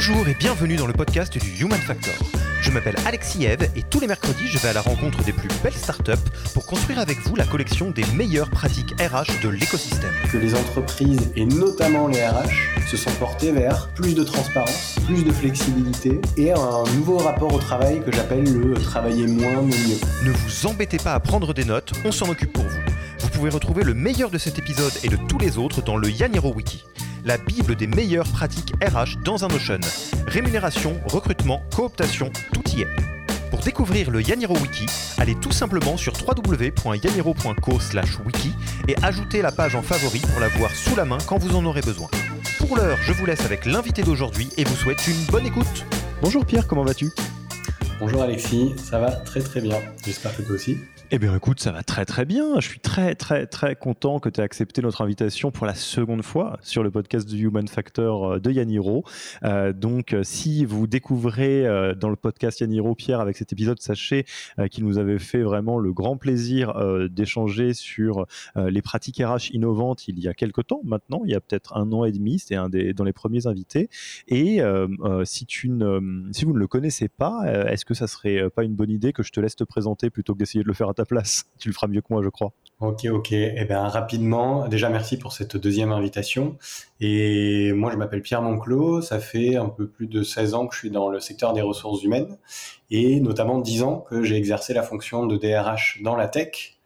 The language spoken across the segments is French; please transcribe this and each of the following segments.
Bonjour et bienvenue dans le podcast du Human Factor. Je m'appelle Alexis Eve et tous les mercredis, je vais à la rencontre des plus belles startups pour construire avec vous la collection des meilleures pratiques RH de l'écosystème. Que les entreprises et notamment les RH se sont portées vers plus de transparence, plus de flexibilité et un nouveau rapport au travail que j'appelle le travailler moins mais mieux. Ne vous embêtez pas à prendre des notes, on s'en occupe pour vous. Vous pouvez retrouver le meilleur de cet épisode et de tous les autres dans le Yaniro Wiki la bible des meilleures pratiques RH dans un Notion. Rémunération, recrutement, cooptation, tout y est. Pour découvrir le Yaniro Wiki, allez tout simplement sur www.yaniro.co/wiki et ajoutez la page en favori pour la voir sous la main quand vous en aurez besoin. Pour l'heure, je vous laisse avec l'invité d'aujourd'hui et vous souhaite une bonne écoute. Bonjour Pierre, comment vas-tu? Bonjour Alexis, ça va très très bien. J'espère que toi aussi. Eh bien écoute, ça va très très bien. Je suis très très très content que tu aies accepté notre invitation pour la seconde fois sur le podcast du Human Factor euh, de Yaniro. Euh, donc euh, si vous découvrez euh, dans le podcast Yaniro Pierre avec cet épisode, sachez qu'il nous avait fait vraiment le grand plaisir d'échanger sur les pratiques RH innovantes il y a quelques temps maintenant, il y a peut-être un an et demi, c'était un des dans les premiers invités. Et si, tu ne, si vous ne le connaissez pas, est-ce que ça serait pas une bonne idée que je te laisse te présenter plutôt que d'essayer de le faire à place. Tu le feras mieux que moi, je crois. Ok, ok. Eh bien, rapidement, déjà merci pour cette deuxième invitation. Et moi, je m'appelle Pierre Monclos. Ça fait un peu plus de 16 ans que je suis dans le secteur des ressources humaines et notamment 10 ans que j'ai exercé la fonction de DRH dans la tech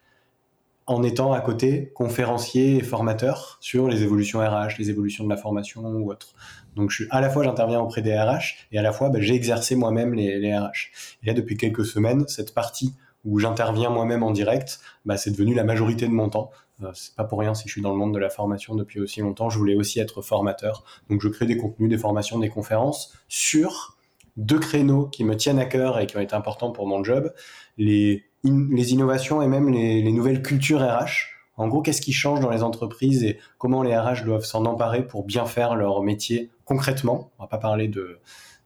en étant à côté conférencier et formateur sur les évolutions RH, les évolutions de la formation ou autre. Donc, je suis, à la fois, j'interviens auprès des RH et à la fois, ben, j'ai exercé moi-même les, les RH. Et là, depuis quelques semaines, cette partie où j'interviens moi-même en direct, bah, c'est devenu la majorité de mon temps. Euh, c'est pas pour rien si je suis dans le monde de la formation depuis aussi longtemps. Je voulais aussi être formateur. Donc je crée des contenus, des formations, des conférences sur deux créneaux qui me tiennent à cœur et qui ont été importants pour mon job. Les, innovations et même les, les nouvelles cultures RH. En gros, qu'est-ce qui change dans les entreprises et comment les RH doivent s'en emparer pour bien faire leur métier concrètement? On va pas parler de,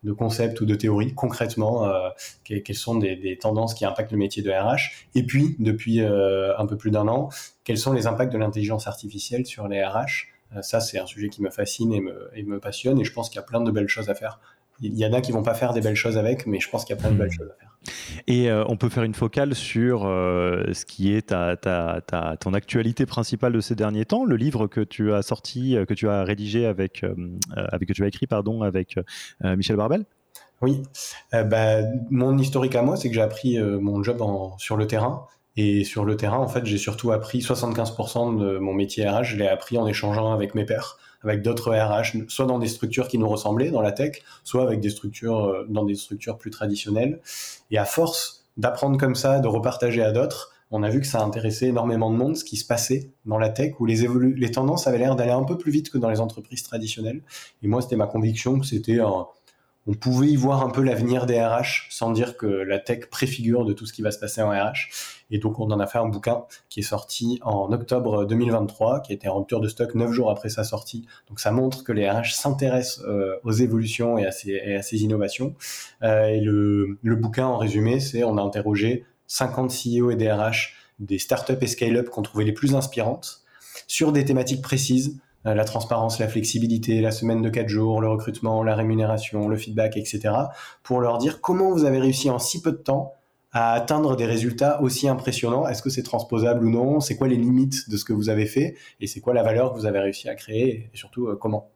de concepts ou de théories concrètement euh, quelles sont des, tendances qui impactent le métier de RH et puis depuis euh, un peu plus d'un an quels sont les impacts de l'intelligence artificielle sur les RH euh, ça c'est un sujet qui me fascine et me, et me passionne et je pense qu'il y a plein de belles choses à faire il y en a qui vont pas faire des belles choses avec, mais je pense qu'il y a plein de belles hmm. choses à faire. Et euh, on peut faire une focale sur euh, ce qui est ta, ta, ta, ton actualité principale de ces derniers temps, le livre que tu as sorti, euh, que tu as rédigé avec, avec que tu as écrit pardon avec Michel Barbel. Oui, bah, mon historique à moi, c'est que j'ai appris mon job sur le terrain. Et sur le terrain, en fait, j'ai surtout appris 75% de mon métier RH, je l'ai appris en échangeant avec mes pairs avec d'autres RH, soit dans des structures qui nous ressemblaient dans la tech, soit avec des structures euh, dans des structures plus traditionnelles. Et à force d'apprendre comme ça, de repartager à d'autres, on a vu que ça intéressait énormément de monde, ce qui se passait dans la tech, où les, les tendances avaient l'air d'aller un peu plus vite que dans les entreprises traditionnelles. Et moi, c'était ma conviction que c'était un, on pouvait y voir un peu l'avenir des RH sans dire que la tech préfigure de tout ce qui va se passer en RH. Et donc, on en a fait un bouquin qui est sorti en octobre 2023, qui a été en rupture de stock neuf jours après sa sortie. Donc, ça montre que les RH s'intéressent euh, aux évolutions et à ces, innovations. Euh, et le, bouquin, en résumé, c'est on a interrogé 50 CEO et des RH des startups et scale-up qu'on trouvait les plus inspirantes sur des thématiques précises la transparence, la flexibilité, la semaine de 4 jours, le recrutement, la rémunération, le feedback, etc., pour leur dire comment vous avez réussi en si peu de temps à atteindre des résultats aussi impressionnants. Est-ce que c'est transposable ou non? C'est quoi les limites de ce que vous avez fait? Et c'est quoi la valeur que vous avez réussi à créer? Et surtout, euh, comment?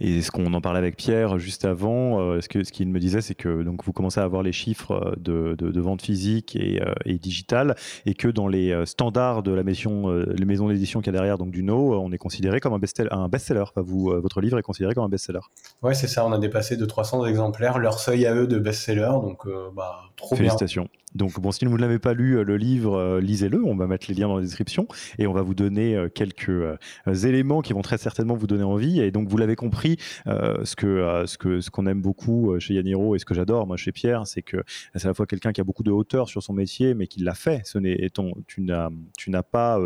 Et ce qu'on en parlait avec Pierre juste avant, euh, ce qu'il ce qu'il me disait, c'est que donc vous commencez à avoir les chiffres euh, de, de, vente physique et, euh, et digitale, et que dans les standards de la maison, les maisons d'édition qu'il y a derrière, donc du No, on est considéré comme un best-seller. Un best -seller. Enfin, vous, votre livre est considéré comme un best-seller. Ouais, c'est ça. On a dépassé de 300 exemplaires leur seuil à eux de best-seller, donc bah, trop Félicitations. Donc, bon, si vous ne l'avez pas lu, le livre, lisez-le. On va mettre les liens dans la description et on va vous donner quelques éléments qui vont très certainement vous donner envie. Et donc, vous l'avez compris, euh, ce que euh, ce que ce qu'on aime beaucoup euh, chez Yaniro et ce que j'adore moi chez Pierre, c'est que c'est à la fois quelqu'un qui a beaucoup de hauteur sur son métier, mais qui l'a fait. Ce n'est tu n'as tu n'as pas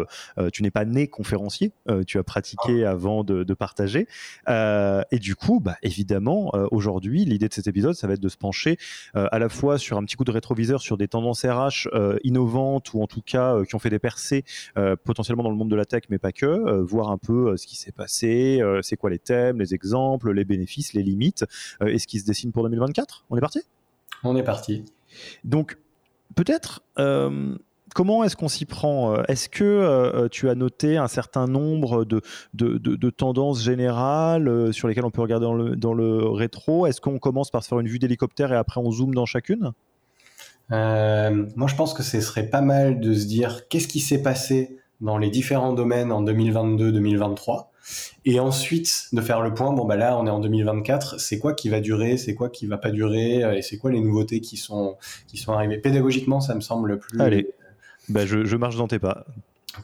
tu n'es pas né conférencier, tu as pratiqué ah. avant de, de partager. et du coup, bah, évidemment, aujourd'hui, l'idée de cet épisode, ça va être de se pencher à la fois sur un petit coup de rétroviseur sur des tendances RH innovantes ou en tout cas qui ont fait des percées potentiellement dans le monde de la tech, mais pas que, voir un peu ce qui s'est passé, c'est quoi les thèmes, les exemples les bénéfices, les limites euh, et ce qui se dessine pour 2024 On est parti? On est parti. Donc, peut-être. Euh, comment est-ce qu'on s'y prend? Euh, Est-ce que tu as noté un certain nombre de, de, tendances générales sur lesquelles on peut regarder dans le, dans le rétro? Est-ce qu'on commence par se faire une vue d'hélicoptère et après on zoome dans chacune? Moi, je pense que ce serait pas mal de se dire qu'est-ce qui s'est passé dans les différents domaines en 2022-2023 et ensuite de faire le point, bon bah là on est en 2024, c'est quoi qui va durer, c'est quoi qui va pas durer, euh, et c'est quoi les nouveautés qui sont, qui sont arrivées. Pédagogiquement, ça me semble plus... Allez, bah je, je marche dans tes pas.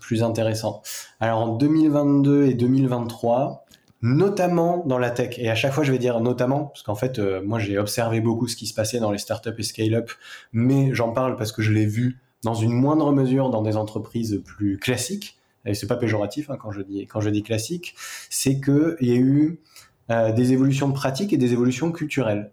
Plus intéressant. Alors en 2022 et 2023, notamment dans la tech. Et à chaque fois, je vais dire notamment, parce qu'en fait, euh, moi, j'ai observé beaucoup ce qui se passait dans les startups et scale-up, mais j'en parle parce que je l'ai vu dans une moindre mesure dans des entreprises plus classiques et c'est pas péjoratif hein, quand je dis quand je dis classique, c'est que il y a eu euh, des évolutions de pratiques et des évolutions culturelles.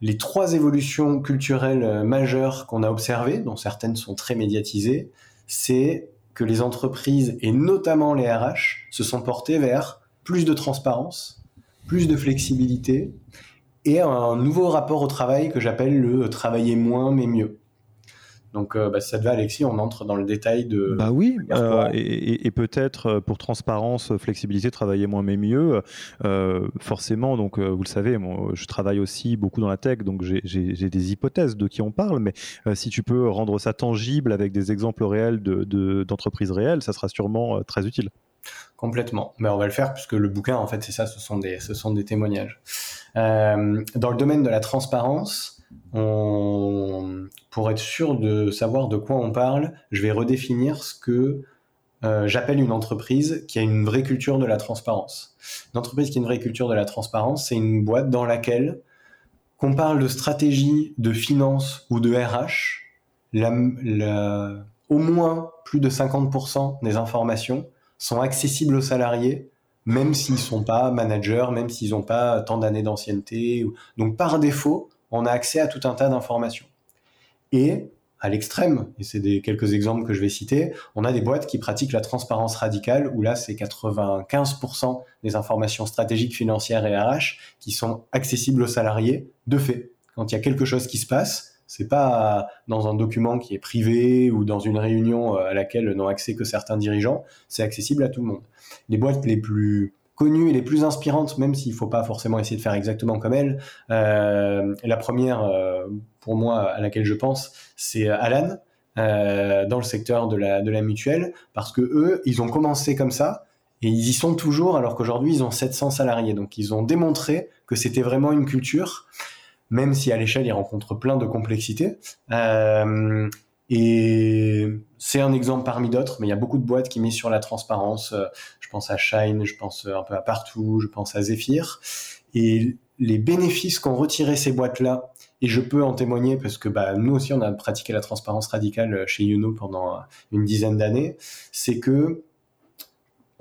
Les trois évolutions culturelles euh, majeures qu'on a observées, dont certaines sont très médiatisées, c'est que les entreprises et notamment les RH se sont portées vers plus de transparence, plus de flexibilité et un nouveau rapport au travail que j'appelle le travailler moins mais mieux. Donc, euh, bah, si ça te va, Alexis, on entre dans le détail de. Bah oui, euh, et, peut-être euh, pour transparence, flexibilité, travailler moins mais mieux. forcément, donc vous le savez, moi, je travaille aussi beaucoup dans la tech, donc j'ai des hypothèses de qui on parle, mais si tu peux rendre ça tangible avec des exemples réels d'entreprises de, réelles, ça sera sûrement très utile. Complètement. Mais on va le faire puisque le bouquin, en fait, c'est ça, ce sont des, témoignages. dans le domaine de la transparence, pour être sûr de savoir de quoi on parle, je vais redéfinir ce que euh, j'appelle une entreprise qui a une vraie culture de la transparence. Une entreprise qui a une vraie culture de la transparence, c'est une boîte dans laquelle, qu'on parle de stratégie, de finance ou de RH, au moins plus de 50% des informations sont accessibles aux salariés, même s'ils ne sont pas managers, même s'ils n'ont pas tant d'années d'ancienneté. Donc par défaut, on a accès à tout un tas d'informations. Et à l'extrême, et c'est des quelques exemples que je vais citer, on a des boîtes qui pratiquent la transparence radicale, où là, c'est 95% des informations stratégiques, financières et RH qui sont accessibles aux salariés de fait. Quand il y a quelque chose qui se passe, c'est pas dans un document qui est privé ou dans une réunion euh, à laquelle n'ont accès que certains dirigeants, c'est accessible à tout le monde. Les boîtes les plus connues et les plus inspirantes, même s'il ne faut pas forcément essayer de faire exactement comme elles. Euh, la première, euh, pour moi, à laquelle je pense, c'est Alan, dans le secteur de la, de la mutuelle, parce que eux, ils ont commencé comme ça, et ils y sont toujours, alors qu'aujourd'hui, ils ont 700 salariés. Donc, ils ont démontré que c'était vraiment une culture, même si à l'échelle, ils rencontrent plein de complexités. Euh, et c'est un exemple parmi d'autres, mais il y a beaucoup de boîtes qui misent sur la transparence. Euh, je pense à Shine, je pense un peu à Partout, je pense à Zephyr. Et les bénéfices qu'ont retiré ces boîtes-là, et je peux en témoigner parce que bah, nous aussi, on a pratiqué la transparence radicale chez Youno pendant une dizaine d'années, c'est que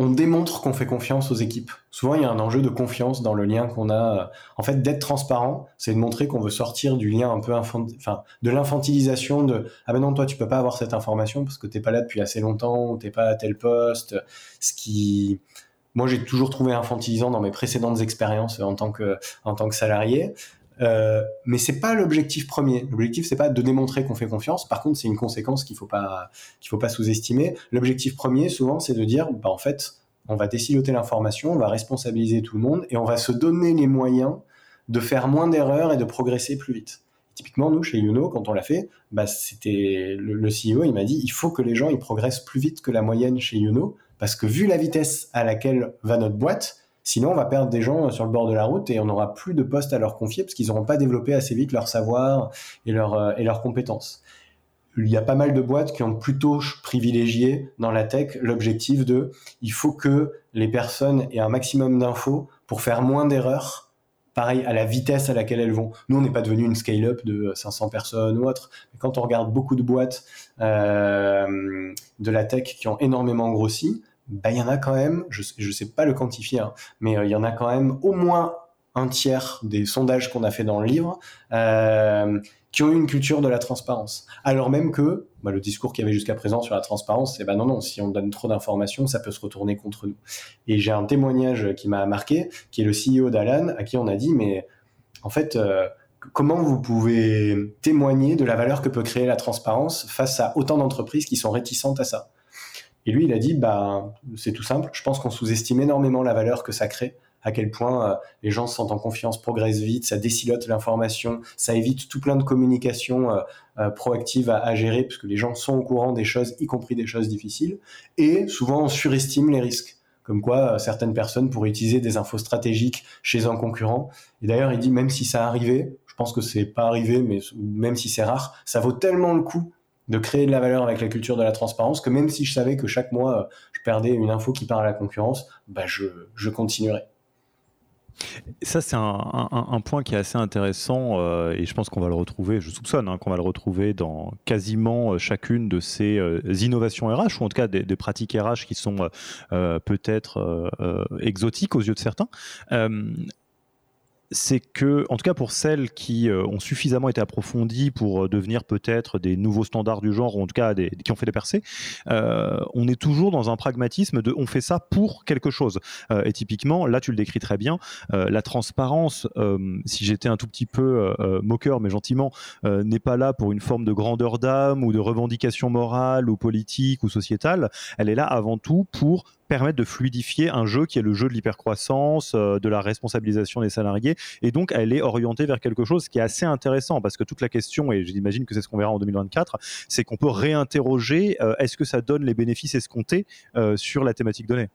on démontre qu'on fait confiance aux équipes. Souvent, il y a un enjeu de confiance dans le lien qu'on a. En fait, d'être transparent, c'est de montrer qu'on veut sortir du lien un peu enfin, de l'infantilisation de ah ben non, toi tu peux pas avoir cette information parce que t'es pas là depuis assez longtemps ou t'es pas à tel poste. Ce qui, moi, j'ai toujours trouvé infantilisant dans mes précédentes expériences en tant que en tant que salarié. Euh, mais c'est pas l'objectif premier. L'objectif c'est pas de démontrer qu'on fait confiance. Par contre, c'est une conséquence qu'il faut pas qu'il faut pas sous-estimer. L'objectif premier, souvent, c'est de dire, bah en fait, on va déciloter l'information, on va responsabiliser tout le monde et on va se donner les moyens de faire moins d'erreurs et de progresser plus vite. Typiquement, nous, chez Youno, quand on l'a fait, bah, c'était le, CEO, il m'a dit, il faut que les gens ils progressent plus vite que la moyenne chez Youno, parce que vu la vitesse à laquelle va notre boîte, sinon on va perdre des gens sur le bord de la route et on n'aura plus de postes à leur confier parce qu'ils n'auront pas développé assez vite leur savoir et, leur, euh, leurs compétences. Il y a pas mal de boîtes qui ont plutôt privilégié dans la tech l'objectif de il faut que les personnes aient un maximum d'infos pour faire moins d'erreurs pareil, à la vitesse à laquelle elles vont. Nous, on n'est pas devenu une scale-up de 500 personnes ou autre. Mais quand on regarde beaucoup de boîtes euh, de la tech qui ont énormément grossi, bah, il y en a quand même, je ne sais pas le quantifier, hein, mais euh, il y en a quand même au moins un tiers des sondages qu'on a fait dans le livre euh, qui ont eu une culture de la transparence. Alors même que bah, le discours qu'il y avait jusqu'à présent sur la transparence, c'est bah non, non, si on donne trop d'informations, ça peut se retourner contre nous. Et j'ai un témoignage qui m'a marqué, qui est le CEO d'Alan, à qui on a dit, mais en fait, euh, comment vous pouvez témoigner de la valeur que peut créer la transparence face à autant d'entreprises qui sont réticentes à ça? Et lui, il a dit, bah, c'est tout simple, je pense qu'on sous-estime énormément la valeur que ça crée à quel point euh, les gens se sentent en confiance, progressent vite, ça décilote l'information, ça évite tout plein de communications euh, euh, proactives à, gérer, puisque les gens sont au courant des choses, y compris des choses difficiles, et souvent on surestime les risques. Comme quoi, certaines personnes pourraient utiliser des infos stratégiques chez un concurrent. Et d'ailleurs, il dit, même si ça arrivait, je pense que c'est pas arrivé, mais même si c'est rare, ça vaut tellement le coup de créer de la valeur avec la culture de la transparence que même si je savais que chaque mois je perdais une info qui part à la concurrence, bah je, je continuerai. Ça, c'est un, point qui est assez intéressant euh, et je pense qu'on va le retrouver, je soupçonne hein, qu'on va le retrouver dans quasiment euh, chacune de ces euh, innovations RH ou en tout cas des, pratiques RH qui sont peut-être exotiques aux yeux de certains c'est que, en tout cas pour celles qui euh, ont suffisamment été approfondies pour euh, devenir peut-être des nouveaux standards du genre, ou en tout cas des, qui ont fait des percées, euh, on est toujours dans un pragmatisme de on fait ça pour quelque chose. et typiquement, là tu le décris très bien, la transparence, si j'étais un tout petit peu moqueur, mais gentiment, n'est pas là pour une forme de grandeur d'âme ou de revendication morale ou politique ou sociétale, elle est là avant tout pour permettre de fluidifier un jeu qui est le jeu de l'hypercroissance, euh, de la responsabilisation des salariés. Et donc, elle est orientée vers quelque chose qui est assez intéressant parce que toute la question, et j'imagine que c'est ce qu'on verra en 2024, c'est qu'on peut réinterroger euh, est-ce que ça donne les bénéfices escomptés euh, sur la thématique donnée?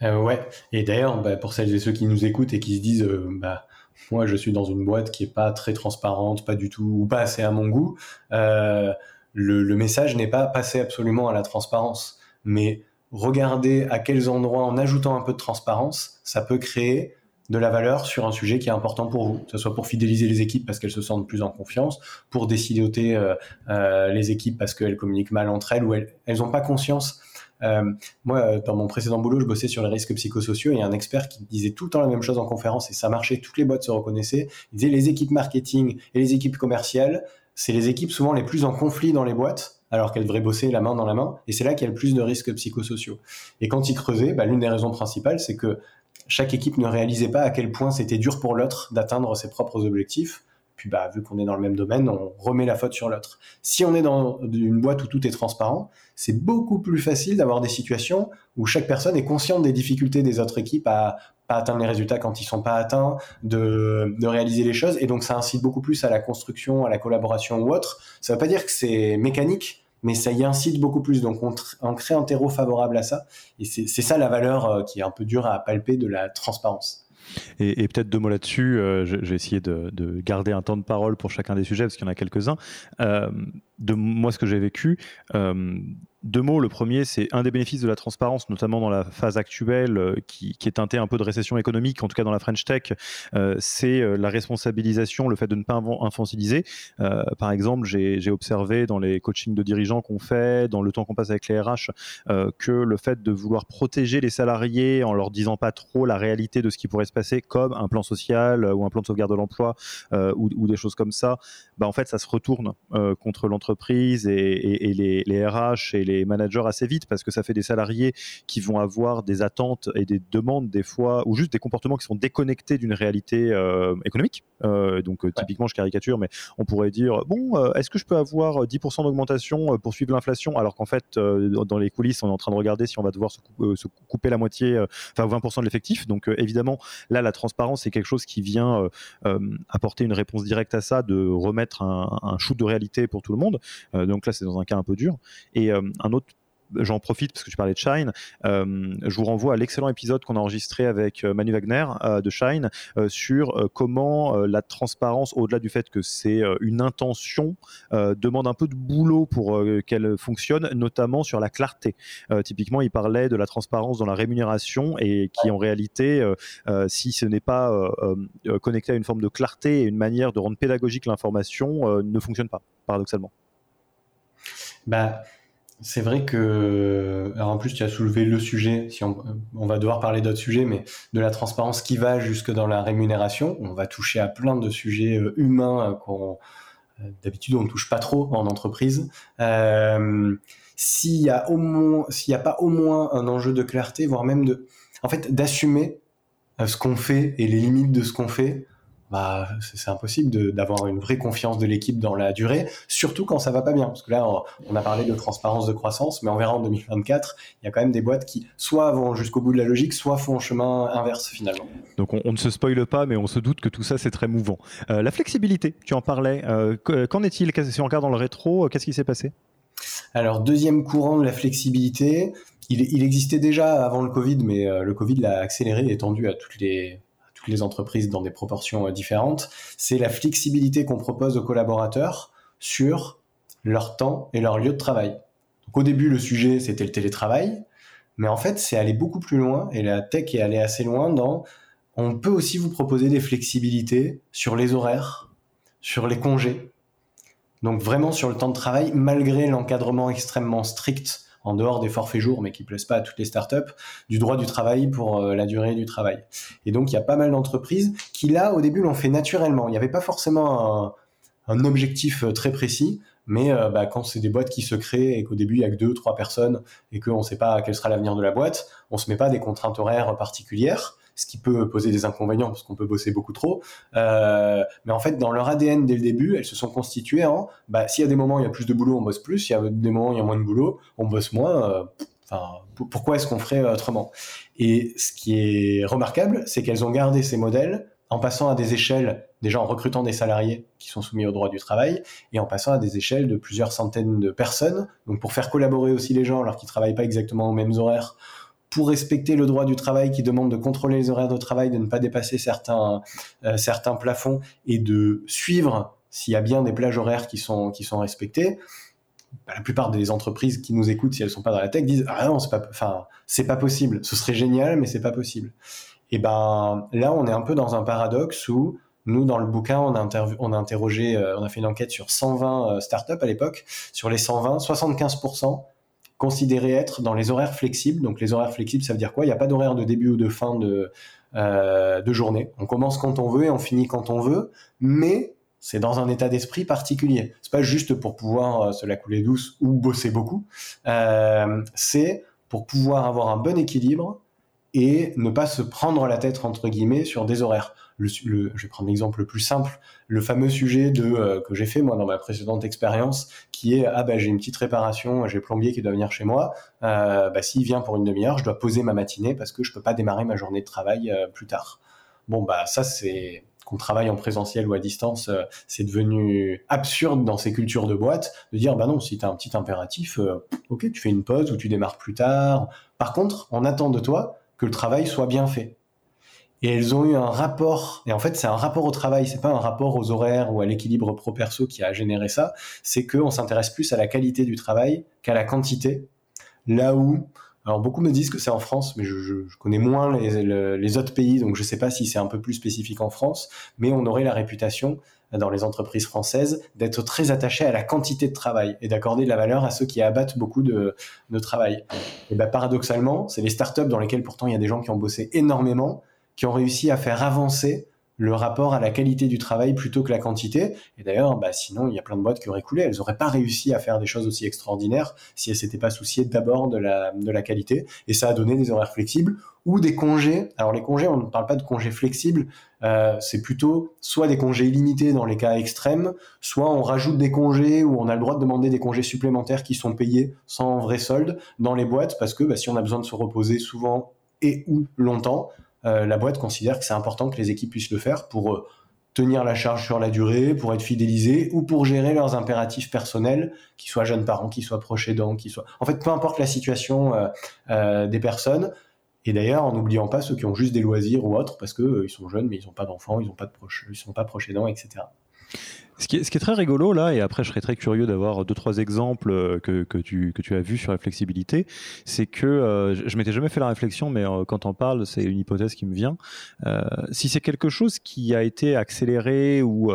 Ouais, et d'ailleurs, bah, pour celles et ceux qui nous écoutent et qui se disent, bah, moi je suis dans une boîte qui est pas très transparente, pas du tout, ou pas assez à mon goût, le, le, message n'est pas passé absolument à la transparence, mais regarder à quels endroits, en ajoutant un peu de transparence, ça peut créer de la valeur sur un sujet qui est important pour vous, que ce soit pour fidéliser les équipes parce qu'elles se sentent plus en confiance, pour décider euh, euh, les équipes parce qu'elles communiquent mal entre elles ou elles n'ont pas conscience. Euh, moi, dans mon précédent boulot, je bossais sur les risques psychosociaux et il y a un expert qui disait tout le temps la même chose en conférence et ça marchait, toutes les boîtes se reconnaissaient. Il disait les équipes marketing et les équipes commerciales, c'est les équipes souvent les plus en conflit dans les boîtes alors qu'elle devrait bosser la main dans la main. Et c'est là qu'il y a le plus de risques psychosociaux. Et quand il creusait, bah, l'une des raisons principales, c'est que chaque équipe ne réalisait pas à quel point c'était dur pour l'autre d'atteindre ses propres objectifs. Puis bah, vu qu'on est dans le même domaine, on remet la faute sur l'autre. Si on est dans une boîte où tout est transparent, c'est beaucoup plus facile d'avoir des situations où chaque personne est consciente des difficultés des autres équipes à pas atteindre les résultats quand ils sont pas atteints, de, de, réaliser les choses. Et donc, ça incite beaucoup plus à la construction, à la collaboration ou autre. Ça veut pas dire que c'est mécanique, mais ça y incite beaucoup plus. Donc, on, crée un terreau favorable à ça. Et c'est ça la valeur euh, qui est un peu dure à palper de la transparence. Et, peut-être deux mots là-dessus, euh, j'ai essayé de, de, garder un temps de parole pour chacun des sujets, parce qu'il y en a quelques-uns. Euh, de moi, ce que j'ai vécu, euh, deux mots. Le premier, c'est un des bénéfices de la transparence, notamment dans la phase actuelle euh, qui, est teintée un peu de récession économique, en tout cas dans la French Tech, euh, c'est euh, la responsabilisation, le fait de ne pas infantiliser. par exemple, j'ai observé dans les coachings de dirigeants qu'on fait, dans le temps qu'on passe avec les RH, que le fait de vouloir protéger les salariés en leur disant pas trop la réalité de ce qui pourrait se passer, comme un plan social ou un plan de sauvegarde de l'emploi ou, des choses comme ça, bah en fait, ça se retourne contre l'entreprise et, les, les RH et les, managers assez vite parce que ça fait des salariés qui vont avoir des attentes et des demandes des fois, ou juste des comportements qui sont déconnectés d'une réalité économique. donc typiquement, je caricature, mais on pourrait dire, bon, est-ce que je peux avoir 10% d'augmentation pour suivre l'inflation? Alors qu'en fait, dans les coulisses, on est en train de regarder si on va devoir se, couper la moitié, enfin 20% de l'effectif. Donc évidemment, là, la transparence, c'est quelque chose qui vient apporter une réponse directe à ça, de remettre un, un shoot de réalité pour tout le monde. donc là, c'est dans un cas un peu dur. Et un autre j'en profite parce que tu parlais de Shine. Euh, je vous renvoie à l'excellent épisode qu'on a enregistré avec euh, Manu Wagner euh, de Shine sur comment la transparence, au-delà du fait que c'est une intention, demande un peu de boulot pour qu'elle fonctionne, notamment sur la clarté. typiquement, il parlait de la transparence dans la rémunération et qui en réalité, si ce n'est pas connecté à une forme de clarté et une manière de rendre pédagogique l'information, ne fonctionne pas, paradoxalement. Bah, c'est vrai que, alors en plus tu as soulevé le sujet, on, va devoir parler d'autres sujets, mais de la transparence qui va jusque dans la rémunération. On va toucher à plein de sujets euh, humains euh, qu'on, euh, d'habitude on ne touche pas trop en entreprise. S'il y a au moins, s'il n'y a pas au moins un enjeu de clarté, voire même de, en fait, d'assumer ce qu'on fait et les limites de ce qu'on fait, bah, c'est impossible d'avoir une vraie confiance de l'équipe dans la durée, surtout quand ça va pas bien. Parce que là, on a parlé de transparence de croissance, mais on verra en 2024, il y a quand même des boîtes qui soit vont jusqu'au bout de la logique, soit font chemin inverse finalement. Donc on, ne se spoile pas, mais on se doute que tout ça c'est très mouvant. Euh, la flexibilité, tu en parlais. Euh, qu'en est-il? Si on regarde dans le rétro, euh, qu'est-ce qui s'est passé? Alors deuxième courant de la flexibilité, il, il, existait déjà avant le Covid, mais le Covid l'a accéléré et étendu à toutes les les entreprises dans des proportions euh, différentes, c'est la flexibilité qu'on propose aux collaborateurs sur leur temps et leur lieu de travail. Au début, le sujet, c'était le télétravail, mais en fait, c'est aller beaucoup plus loin et la tech est allée assez loin dans on peut aussi vous proposer des flexibilités sur les horaires, sur les congés. Donc vraiment sur le temps de travail, malgré l'encadrement extrêmement strict en dehors des forfaits jours, mais qui plaisent pas à toutes les startups, du droit du travail pour euh, la durée du travail. Et donc, il y a pas mal d'entreprises qui, là, au début, l'ont fait naturellement. Il n'y avait pas forcément un, objectif euh, très précis, mais euh, bah, quand c'est des boîtes qui se créent et qu'au début, il y a que deux, trois personnes et qu'on ne sait pas quel sera l'avenir de la boîte, on se met pas des contraintes horaires particulières ce qui peut poser des inconvénients parce qu'on peut bosser beaucoup trop. Euh, mais en fait, dans leur ADN dès le début, elles se sont constituées en, bah, s'il y a des moments où il y a plus de boulot, on bosse plus. S'il y a des moments où il y a moins de boulot, on bosse moins. Euh, pourquoi est-ce qu'on ferait autrement? Et ce qui est remarquable, c'est qu'elles ont gardé ces modèles en passant à des échelles, déjà en recrutant des salariés qui sont soumis au droit du travail, et en passant à des échelles de plusieurs centaines de personnes, donc pour faire collaborer aussi les gens alors qu'ils travaillent pas exactement aux mêmes horaires, pour respecter le droit du travail qui demande de contrôler les horaires de travail, de ne pas dépasser certains, euh, certains plafonds et de suivre s'il y a bien des plages horaires qui sont, qui sont respectées. Bah, la plupart des entreprises qui nous écoutent, si elles sont pas dans la tech, disent ah non c'est pas, c'est pas possible. Ce serait génial, mais c'est pas possible. Et ben là, on est un peu dans un paradoxe où nous, dans le bouquin, on a, on a interrogé, euh, on a fait une enquête sur 120 euh, startups à l'époque. Sur les 120, 75% considéré être dans les horaires flexibles. Donc les horaires flexibles, ça veut dire quoi? Il n'y a pas d'horaire de début ou de fin de, euh, de journée. On commence quand on veut et on finit quand on veut, mais c'est dans un état d'esprit particulier. C'est pas juste pour pouvoir euh, se la couler douce ou bosser beaucoup. Euh, c'est pour pouvoir avoir un bon équilibre et ne pas se prendre la tête entre guillemets sur des horaires je vais prendre l'exemple le plus simple, le fameux sujet euh, que j'ai fait moi dans ma précédente expérience, qui est ah bah j'ai une petite réparation, j'ai plombier qui doit venir chez moi, euh, bah s'il vient pour une demi-heure, je dois poser ma matinée parce que je peux pas démarrer ma journée de travail euh, plus tard. Bon bah ça c'est qu'on travaille en présentiel ou à distance, c'est devenu absurde dans ces cultures de boîte de dire bah non, si tu as un petit impératif, ok, tu fais une pause ou tu démarres plus tard. Par contre, on attend de toi que le travail soit bien fait. Et elles ont eu un rapport et en fait c'est un rapport au travail c'est pas un rapport aux horaires ou à l'équilibre pro perso qui a généré ça c'est qu'on s'intéresse plus à la qualité du travail qu'à la quantité. Là où alors beaucoup me disent que c'est en France mais je, connais moins les, les, autres pays donc je sais pas si c'est un peu plus spécifique en France mais on aurait la réputation dans les entreprises françaises d'être très attaché à la quantité de travail et d'accorder de la valeur à ceux qui abattent beaucoup de, travail. Et ben paradoxalement, c'est les startups dans lesquelles pourtant il y a des gens qui ont bossé énormément qui ont réussi à faire avancer le rapport à la qualité du travail plutôt que la quantité. Et d'ailleurs, bah, sinon, il y a plein de boîtes qui auraient coulé. Elles n'auraient pas réussi à faire des choses aussi extraordinaires si elles s'étaient pas souciées d'abord de la, de la qualité. Et ça a donné des horaires flexibles ou des congés. Alors les congés, on ne parle pas de congés flexibles, euh, c'est plutôt soit des congés illimités dans les cas extrêmes, soit on rajoute des congés où on a le droit de demander des congés supplémentaires qui sont payés sans vrai solde dans les boîtes parce que bah, si on a besoin de se reposer souvent et ou longtemps, la boîte considère que c'est important que les équipes puissent le faire pour euh, tenir la charge sur la durée, pour être fidélisés ou pour gérer leurs impératifs personnels, qu'ils soient jeunes parents, qu'ils soient proches aidants, qu'ils soient... En fait, peu importe la situation euh, des personnes. Et d'ailleurs, en n'oubliant pas ceux qui ont juste des loisirs ou autres, parce qu'ils sont jeunes, mais ils n'ont pas d'enfants, ils n'ont pas de proches, ils sont pas proches aidants, etc. Ce qui, est, très rigolo là, et après je serais très curieux d'avoir deux trois exemples euh, que, tu, as vus sur la flexibilité, c'est que euh, je m'étais jamais fait la réflexion, mais euh, quand on parle, c'est une hypothèse qui me vient. si c'est quelque chose qui a été accéléré ou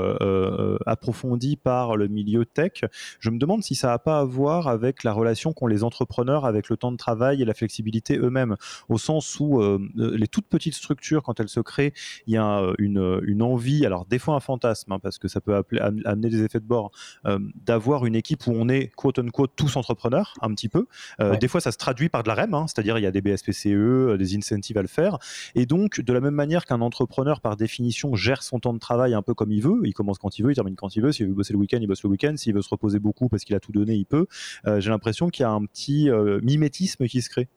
approfondi par le milieu tech, je me demande si ça n'a pas à voir avec la relation qu'ont les entrepreneurs avec le temps de travail et la flexibilité eux-mêmes, au sens où les toutes petites structures, quand elles se créent, il y a une, une envie, alors des fois un fantasme, hein, parce que ça peut appeler, amener des effets de bord, euh, d'avoir une équipe où on est quote unquote tous entrepreneurs, un petit peu. Euh, des fois, ça se traduit par de la REM, hein, c'est-à-dire il y a des BSPCE, euh, des incentives à le faire. Et donc, de la même manière qu'un entrepreneur, par définition, gère son temps de travail un peu comme il veut, il commence quand il veut, il termine quand il veut. S'il veut bosser le week-end, il bosse le week-end. S'il veut se reposer beaucoup parce qu'il a tout donné, il peut. J'ai l'impression qu'il y a un petit mimétisme qui se crée.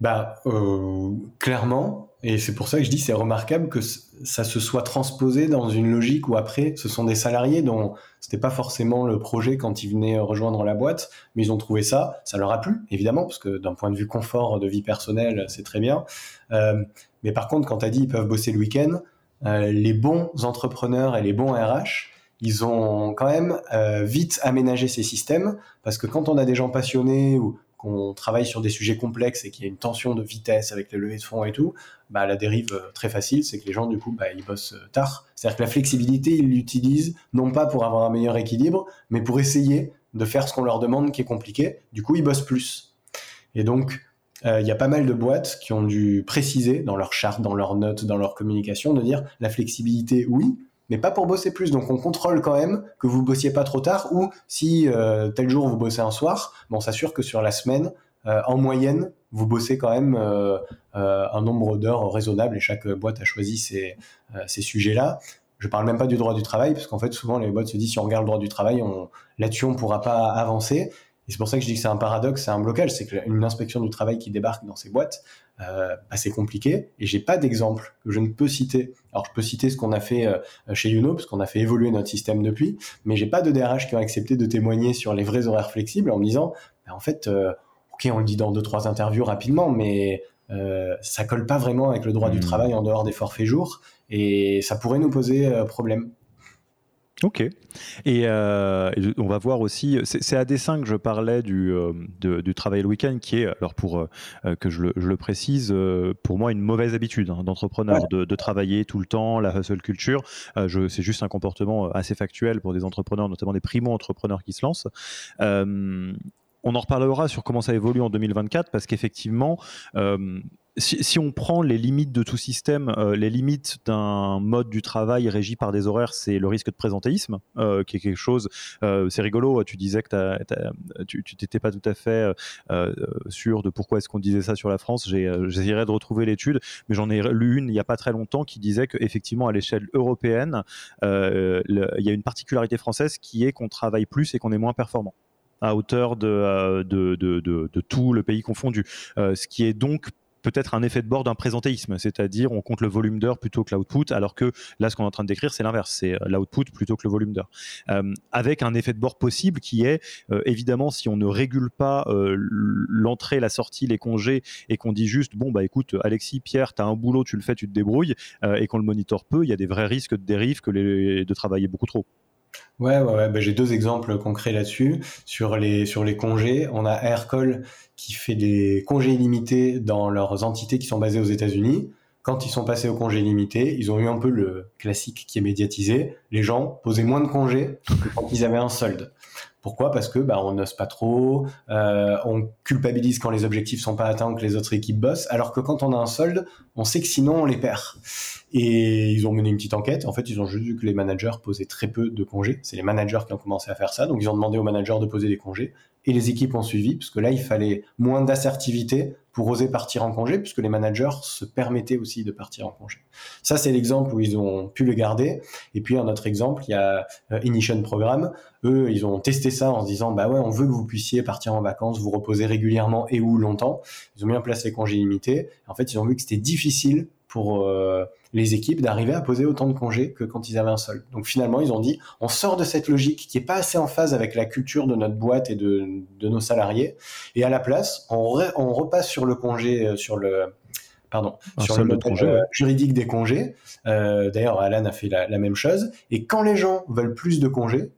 Bah, euh, clairement, et c'est pour ça que je dis c'est remarquable que ça se soit transposé dans une logique où après, ce sont des salariés dont c'était pas forcément le projet quand ils venaient rejoindre la boîte, mais ils ont trouvé ça, ça leur a plu évidemment parce que d'un point de vue confort de vie personnelle, c'est très bien. Euh, mais par contre, quand tu as dit ils peuvent bosser le week-end, euh, les bons entrepreneurs et les bons RH, ils ont quand même euh, vite aménagé ces systèmes parce que quand on a des gens passionnés ou qu'on travaille sur des sujets complexes et qu'il y a une tension de vitesse avec les levées de fonds et tout, bah, la dérive euh, très facile, c'est que les gens, du coup, bah, ils bossent euh, tard. C'est-à-dire que la flexibilité, ils l'utilisent non pas pour avoir un meilleur équilibre, mais pour essayer de faire ce qu'on leur demande qui est compliqué. Du coup, ils bossent plus. Et donc, euh, il y a pas mal de boîtes qui ont dû préciser dans leur charte, dans leurs notes, dans leur communication, de dire la flexibilité, oui, mais pas pour bosser plus. Donc on contrôle quand même que vous bossiez pas trop tard ou si euh, tel jour vous bossez un soir, on s'assure que sur la semaine, euh, en moyenne, vous bossez quand même euh, un nombre d'heures raisonnable et chaque boîte a choisi ces, sujets-là. Je parle même pas du droit du travail parce qu'en fait souvent les boîtes se disent si on regarde le droit du travail, là-dessus on pourra pas avancer. Et c'est pour ça que je dis que c'est un paradoxe, c'est un blocage, c'est qu'une inspection du travail qui débarque dans ces boîtes, euh, assez compliqué. Et j'ai pas d'exemple que je ne peux citer. Alors je peux citer ce qu'on a fait euh, chez Uno, parce qu'on a fait évoluer notre système depuis, mais j'ai pas de DRH qui ont accepté de témoigner sur les vrais horaires flexibles en me disant, bah, en fait, euh, ok, on le dit dans deux trois interviews rapidement, mais euh, ça colle pas vraiment avec le droit du mmh. travail en dehors des forfaits jours, et ça pourrait nous poser problème. Ok. Et euh, on va voir aussi, c'est à dessein que je parlais du, euh, du travail le week-end, qui est, alors pour euh, que je le, je le, précise, pour moi une mauvaise habitude hein, d'entrepreneur, de, de, travailler tout le temps, la hustle culture. c'est juste un comportement assez factuel pour des entrepreneurs, notamment des primo-entrepreneurs qui se lancent. on en reparlera sur comment ça évolue en 2024, parce qu'effectivement, si, on prend les limites de tout système, euh, les limites d'un mode du travail régi par des horaires, c'est le risque de présentéisme, euh, qui est quelque chose. Euh, c'est rigolo. Tu disais que tu t'étais pas tout à fait sûr de pourquoi est-ce qu'on disait ça sur la France. J'essaierai de retrouver l'étude, mais j'en ai lu une il n'y a pas très longtemps qui disait qu'effectivement à l'échelle européenne, il y a une particularité française qui est qu'on travaille plus et qu'on est moins performant à hauteur de, tout le pays confondu. ce qui est donc peut-être un effet de bord d'un présentéisme, c'est-à-dire on compte le volume d'heures plutôt que l'output, alors que là, ce qu'on est en train de décrire, c'est l'inverse, c'est euh, l'output plutôt que le volume d'heures. Euh, avec un effet de bord possible qui est, euh, évidemment, si on ne régule pas l'entrée, la sortie, les congés, et qu'on dit juste, bon, bah écoute, Alexis, Pierre, tu as un boulot, tu le fais, tu te débrouilles, et qu'on le monitore peu, il y a des vrais risques de dérive que de travailler beaucoup trop. Ouais, ouais, ouais. Ben, j'ai deux exemples concrets là-dessus. Sur les, congés, on a Aircall qui fait des congés illimités dans leurs entités qui sont basées aux États-Unis. Quand ils sont passés au congé illimité, ils ont eu un peu le classique qui est médiatisé. Les gens posaient moins de congés que quand ils avaient un solde. Pourquoi? Parce que bah, on n'ose pas trop, euh, on culpabilise quand les objectifs sont pas atteints, que les autres équipes bossent, alors que quand on a un solde, on sait que sinon on les perd. Et ils ont mené une petite enquête. En fait, ils ont juste vu que les managers posaient très peu de congés. C'est les managers qui ont commencé à faire ça. Donc, ils ont demandé aux managers de poser des congés. Et les équipes ont suivi, parce que là, il fallait moins d'assertivité pour oser partir en congé, puisque les managers se permettaient aussi de partir en congé. Ça, c'est l'exemple où ils ont pu le garder. Et puis, un autre exemple, il y a euh, Ignition Programme. Eux, ils ont testé ça en se disant, bah ouais, on veut que vous puissiez partir en vacances, vous reposer régulièrement et ou longtemps. Ils ont mis en place les congés limités. En fait, ils ont vu que c'était difficile pour euh, les équipes d'arriver à poser autant de congés que quand ils avaient un seul. Donc finalement, ils ont dit, on sort de cette logique qui est pas assez en phase avec la culture de notre boîte et de, nos salariés, et à la place, on, on repasse sur le congé, euh, sur le pardon, sur le congé, euh, juridique des congés. D'ailleurs, Alan a fait la, même chose. Et quand les gens veulent plus de congés,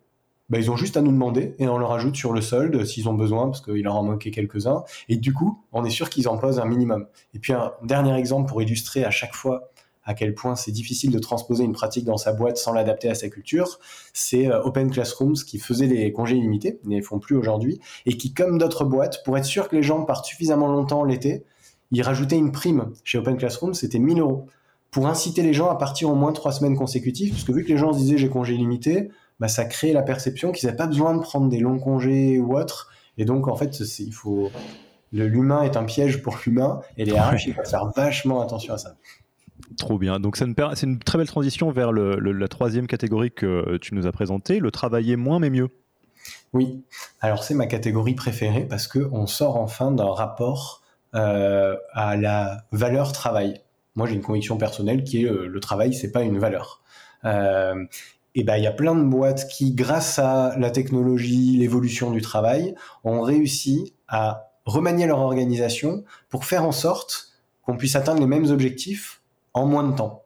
bah, ils ont juste à nous demander et on leur ajoute sur le solde s'ils ont besoin parce qu'il leur en manquait quelques-uns. Et du coup, on est sûr qu'ils en posent un minimum. Et puis un dernier exemple pour illustrer à chaque fois à quel point c'est difficile de transposer une pratique dans sa boîte sans l'adapter à sa culture, c'est euh, Open Classrooms qui faisait les congés illimités, ils ne les font plus aujourd'hui, et qui, comme d'autres boîtes, pour être sûr que les gens partent suffisamment longtemps l'été, ils rajoutaient une prime. Chez Open Classrooms, c'était 1000 euros pour inciter les gens à partir au moins trois semaines consécutives, parce que vu que les gens se disaient j'ai congé illimité, bah, ça crée la perception qu'ils n'avaient pas besoin de prendre des longs congés ou autre. Et donc, en fait, il faut. L'humain est un piège pour l'humain et les RH, il faut faire vachement attention à ça. Trop bien. Donc, c'est une très belle transition vers la troisième catégorie que tu nous as présentée, le travailler moins mais mieux. Oui. Alors, c'est ma catégorie préférée parce qu'on sort enfin d'un rapport euh, à la valeur travail. Moi, j'ai une conviction personnelle qui est euh, le travail, c'est pas une valeur. Euh, et ben il y a plein de boîtes qui, grâce à la technologie, l'évolution du travail, ont réussi à remanier leur organisation pour faire en sorte qu'on puisse atteindre les mêmes objectifs en moins de temps.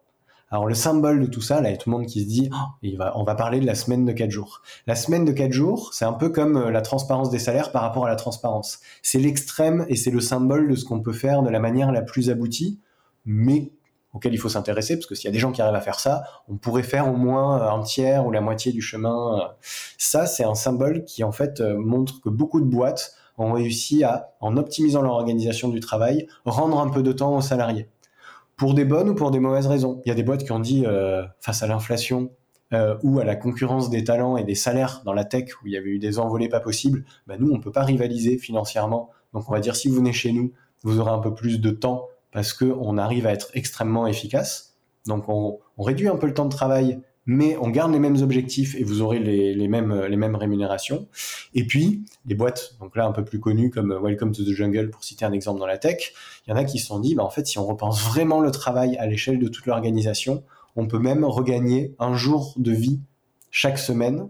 Alors le symbole de tout ça, là, il y a tout le monde qui se dit, oh, on va parler de la semaine de 4 jours. La semaine de 4 jours, c'est un peu comme euh, la transparence des salaires par rapport à la transparence. C'est l'extrême et c'est le symbole de ce qu'on peut faire de la manière la plus aboutie, mais auquel il faut s'intéresser, parce que s'il y a des gens qui arrivent à faire ça, on pourrait faire au moins un tiers ou la moitié du chemin. Ça, c'est un symbole qui en fait euh, montre que beaucoup de boîtes ont réussi à, en optimisant leur organisation du travail, rendre un peu de temps aux salariés. Pour des bonnes ou pour des mauvaises raisons. Il y a des boîtes qui ont dit, euh, face à l'inflation, euh, ou à la concurrence des talents et des salaires dans la tech où il y avait eu des envolées pas possibles, bah nous on peut pas rivaliser financièrement. Donc on va dire si vous venez chez nous, vous aurez un peu plus de temps parce qu'on arrive à être extrêmement efficace. Donc on, réduit un peu le temps de travail, mais on garde les mêmes objectifs et vous aurez les, mêmes, les mêmes rémunérations. Et puis, les boîtes, donc là un peu plus connues comme Welcome to the Jungle, pour citer un exemple dans la tech, il y en a qui se sont dit, bah, en fait, si on repense vraiment le travail à l'échelle de toute l'organisation, on peut même regagner un jour de vie chaque semaine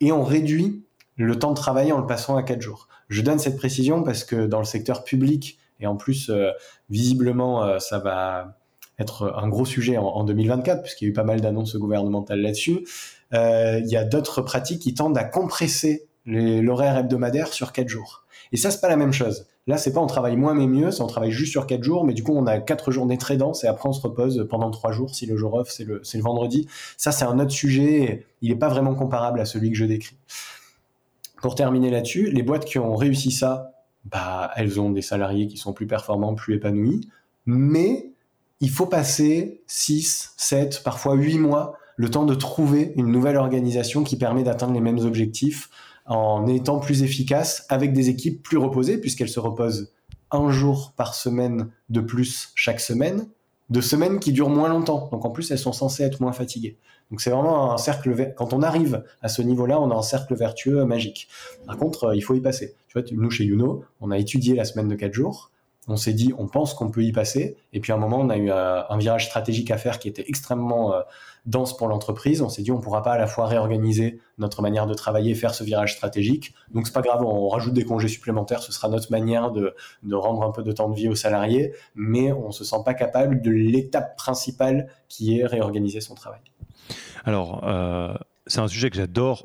et on réduit le temps de travail en le passant à quatre jours. Je donne cette précision parce que dans le secteur public, et en plus, euh, visiblement, euh, ça va être un gros sujet en, 2024, puisqu'il y a eu pas mal d'annonces gouvernementales là-dessus. Euh, il y a d'autres pratiques qui tendent à compresser l'horaire hebdomadaire sur 4 jours. Et ça, c'est pas la même chose. Là, c'est pas on travaille moins mais mieux, c'est on travaille juste sur 4 jours, mais du coup, on a 4 journées très denses et après, on se repose pendant 3 jours si le jour off, c'est le, le vendredi. Ça, c'est un autre sujet. Il n'est pas vraiment comparable à celui que je décris. Pour terminer là-dessus, les boîtes qui ont réussi ça bah, elles ont des salariés qui sont plus performants, plus épanouis, mais il faut passer 6, 7, parfois 8 mois, le temps de trouver une nouvelle organisation qui permet d'atteindre les mêmes objectifs en étant plus efficace avec des équipes plus reposées, puisqu'elles se reposent un jour par semaine de plus chaque semaine, de semaines qui durent moins longtemps. Donc en plus, elles sont censées être moins fatiguées. Donc c'est vraiment un cercle. Quand on arrive à ce niveau-là, on a un cercle vertueux magique. Par contre, euh, il faut y passer. Tu vois, nous chez Youno, on a étudié la semaine de 4 jours. On s'est dit, on pense qu'on peut y passer. Et puis à un moment, on a eu euh, un virage stratégique à faire qui était extrêmement euh, dense pour l'entreprise. On s'est dit, on ne pourra pas à la fois réorganiser notre manière de travailler, faire ce virage stratégique. Donc c'est pas grave, on rajoute des congés supplémentaires. Ce sera notre manière de, rendre un peu de temps de vie aux salariés. Mais on se sent pas capable de l'étape principale qui est réorganiser son travail. Alors, euh, c'est un sujet que j'adore.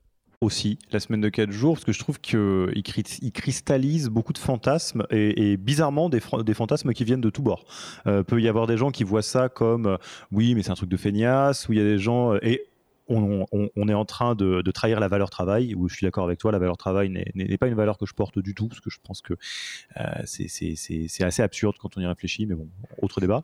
aussi, la semaine de 4 jours, parce que je trouve qu'il cristallise beaucoup de fantasmes et, bizarrement des, fantasmes qui viennent de tous bords. Euh, peut y avoir des gens qui voient ça comme euh, oui, mais c'est un truc de feignasse, ou il y a des gens. Euh, et on, est en train de, trahir la valeur travail, où je suis d'accord avec toi, la valeur travail n'est pas une valeur que je porte du tout, parce que je pense que c'est assez absurde quand on y réfléchit, mais bon, autre débat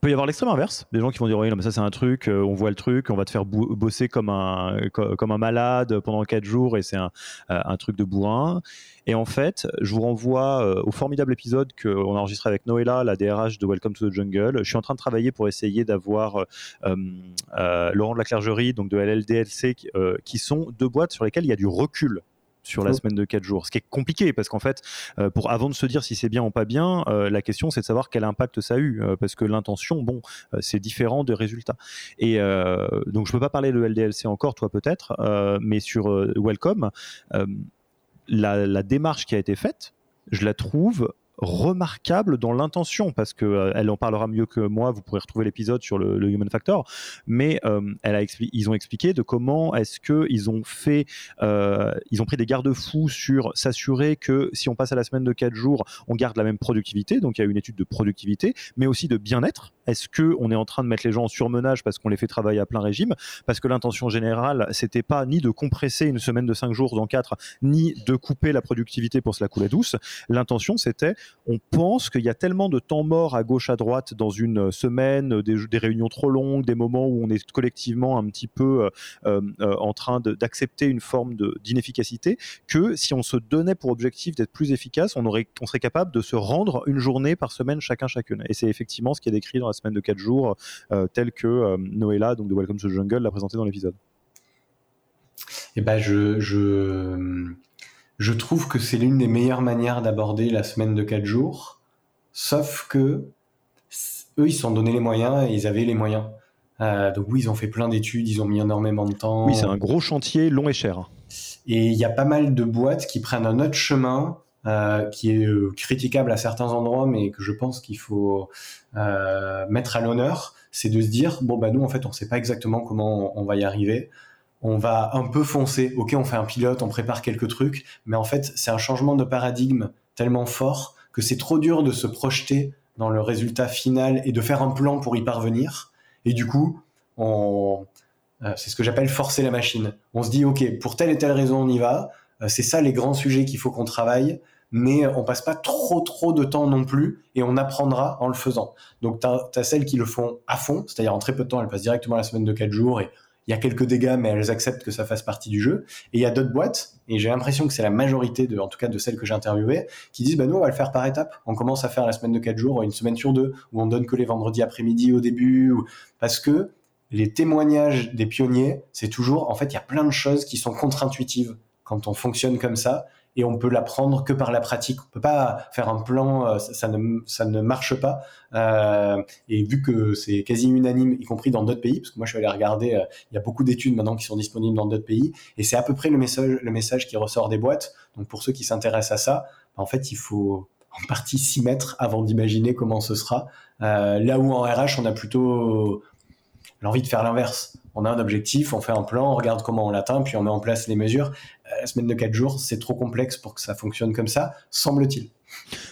peut y avoir l'extrême inverse, des gens qui vont dire oui, non, mais ça c'est un truc, euh, on voit le truc, on va te faire bosser comme un, comme un malade pendant 4 jours et c'est un, euh, un, truc de bourrin. Et en fait, je vous renvoie euh, au formidable épisode qu'on a enregistré avec Noëlla, la DRH de Welcome to the Jungle. Je suis en train de travailler pour essayer d'avoir Laurent de la Clergerie, donc de LLDLC, qui sont deux boîtes sur lesquelles il y a du recul sur la semaine de 4 jours. Ce qui est compliqué parce qu'en fait, euh, pour avant de se dire si c'est bien ou pas bien, euh, la question c'est de savoir quel impact ça a eu euh, parce que l'intention, bon, c'est différent des résultats. Et donc je peux pas parler de LDLC encore, toi peut-être, mais sur Welcome, la, la, démarche qui a été faite, je la trouve remarquable dans l'intention parce que euh, elle en parlera mieux que moi. Vous pourrez retrouver l'épisode sur le, human factor, mais euh, ils ont expliqué de comment est-ce que ils ont fait, euh, ils ont pris des garde-fous sur s'assurer que si on passe à la semaine de 4 jours, on garde la même productivité. Donc il y a une étude de productivité, mais aussi de bien-être. Est-ce que on est en train de mettre les gens en surmenage parce qu'on les fait travailler à plein régime? Parce que l'intention générale, c'était pas ni de compresser une semaine de 5 jours dans 4, ni de couper la productivité pour se la couler douce. L'intention, c'était on pense qu'il y a tellement de temps mort à gauche à droite dans une semaine, des, réunions trop longues, des moments où on est collectivement un petit peu euh, euh, en train d'accepter une forme d'inefficacité, que si on se donnait pour objectif d'être plus efficace, on, aurait, serait capable de se rendre une journée par semaine chacun chacune. Et c'est effectivement ce qui est décrit dans la semaine de 4 jours, euh, tel que Noëlla, donc de Welcome to the Jungle, l'a présenté dans l'épisode. Eh ben je, je, je trouve que c'est l'une des meilleures manières d'aborder la semaine de 4 jours, sauf que eux, ils se sont donné les moyens et ils avaient les moyens. Euh, donc oui, ils ont fait plein d'études, ils ont mis énormément de temps. Oui, c'est un gros chantier long et cher. Et il y a pas mal de boîtes qui prennent un autre chemin euh, qui est euh, critiquable à certains endroits, mais que je pense qu'il faut mettre à l'honneur, c'est de se dire bon bah nous en fait on sait pas exactement comment on va y arriver on va un peu foncer. Ok, on fait un pilote, on prépare quelques trucs, mais en fait, c'est un changement de paradigme tellement fort que c'est trop dur de se projeter dans le résultat final et de faire un plan pour y parvenir. Et du coup, euh, c'est ce que j'appelle forcer la machine. On se dit, ok, pour telle et telle raison, on y va. Euh, c'est ça les grands sujets qu'il faut qu'on travaille mais on passe pas trop trop de temps non plus et on apprendra en le faisant. Donc tu as, celles qui le font à fond, c'est-à-dire en très peu de temps, elles passent directement la semaine de 4 jours et il y a quelques dégâts, mais elles acceptent que ça fasse partie du jeu. Et il y a d'autres boîtes, et j'ai l'impression que c'est la majorité, de, en tout cas de celles que j'ai interviewées, qui disent bah, nous, on va le faire par étapes. On commence à faire la semaine de 4 jours, une semaine sur deux, où on donne que les vendredis après-midi au début, ou... parce que les témoignages des pionniers, c'est toujours, en fait, il y a plein de choses qui sont contre-intuitives quand on fonctionne comme ça et on peut l'apprendre que par la pratique. On peut pas faire un plan, euh, ça, ne, ça ne marche pas. Euh, et vu que c'est quasi unanime, y compris dans d'autres pays, parce que moi je suis allé regarder, euh, il y a beaucoup d'études maintenant qui sont disponibles dans d'autres pays, et c'est à peu près le message, le message qui ressort des boîtes. Donc pour ceux qui s'intéressent à ça, bah, en fait il faut en partie s'y mettre avant d'imaginer comment ce sera. là où en RH on a plutôt l'envie de faire l'inverse. On a un objectif, on fait un plan, on regarde comment on l'atteint, puis on met en place les mesures. La semaine de 4 jours, c'est trop complexe pour que ça fonctionne comme ça, semble-t-il.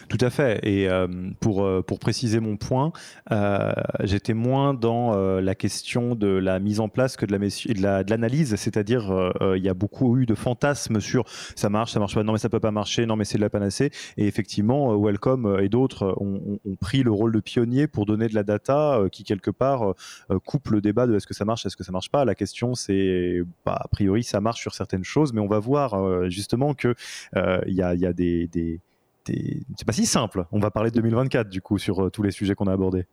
Tout à fait. Et euh, pour, euh, pour préciser mon point, euh, j'étais moins dans la question de la mise en place que de la de l'analyse. C'est-à-dire, il y a beaucoup eu de fantasmes sur ça marche, ça marche pas, non mais ça peut pas marcher, non mais c'est de la panacée. Et effectivement, Welcome et d'autres ont, pris le rôle de pionnier pour donner de la data qui quelque part coupe le débat de est-ce que ça marche, est-ce que ça marche pas. La question c'est, bah, a priori, ça marche sur certaines choses, mais on va voir justement que il y a, y a des c'est pas si simple. On va parler de 2024 du coup sur euh, tous les sujets qu'on a abordés.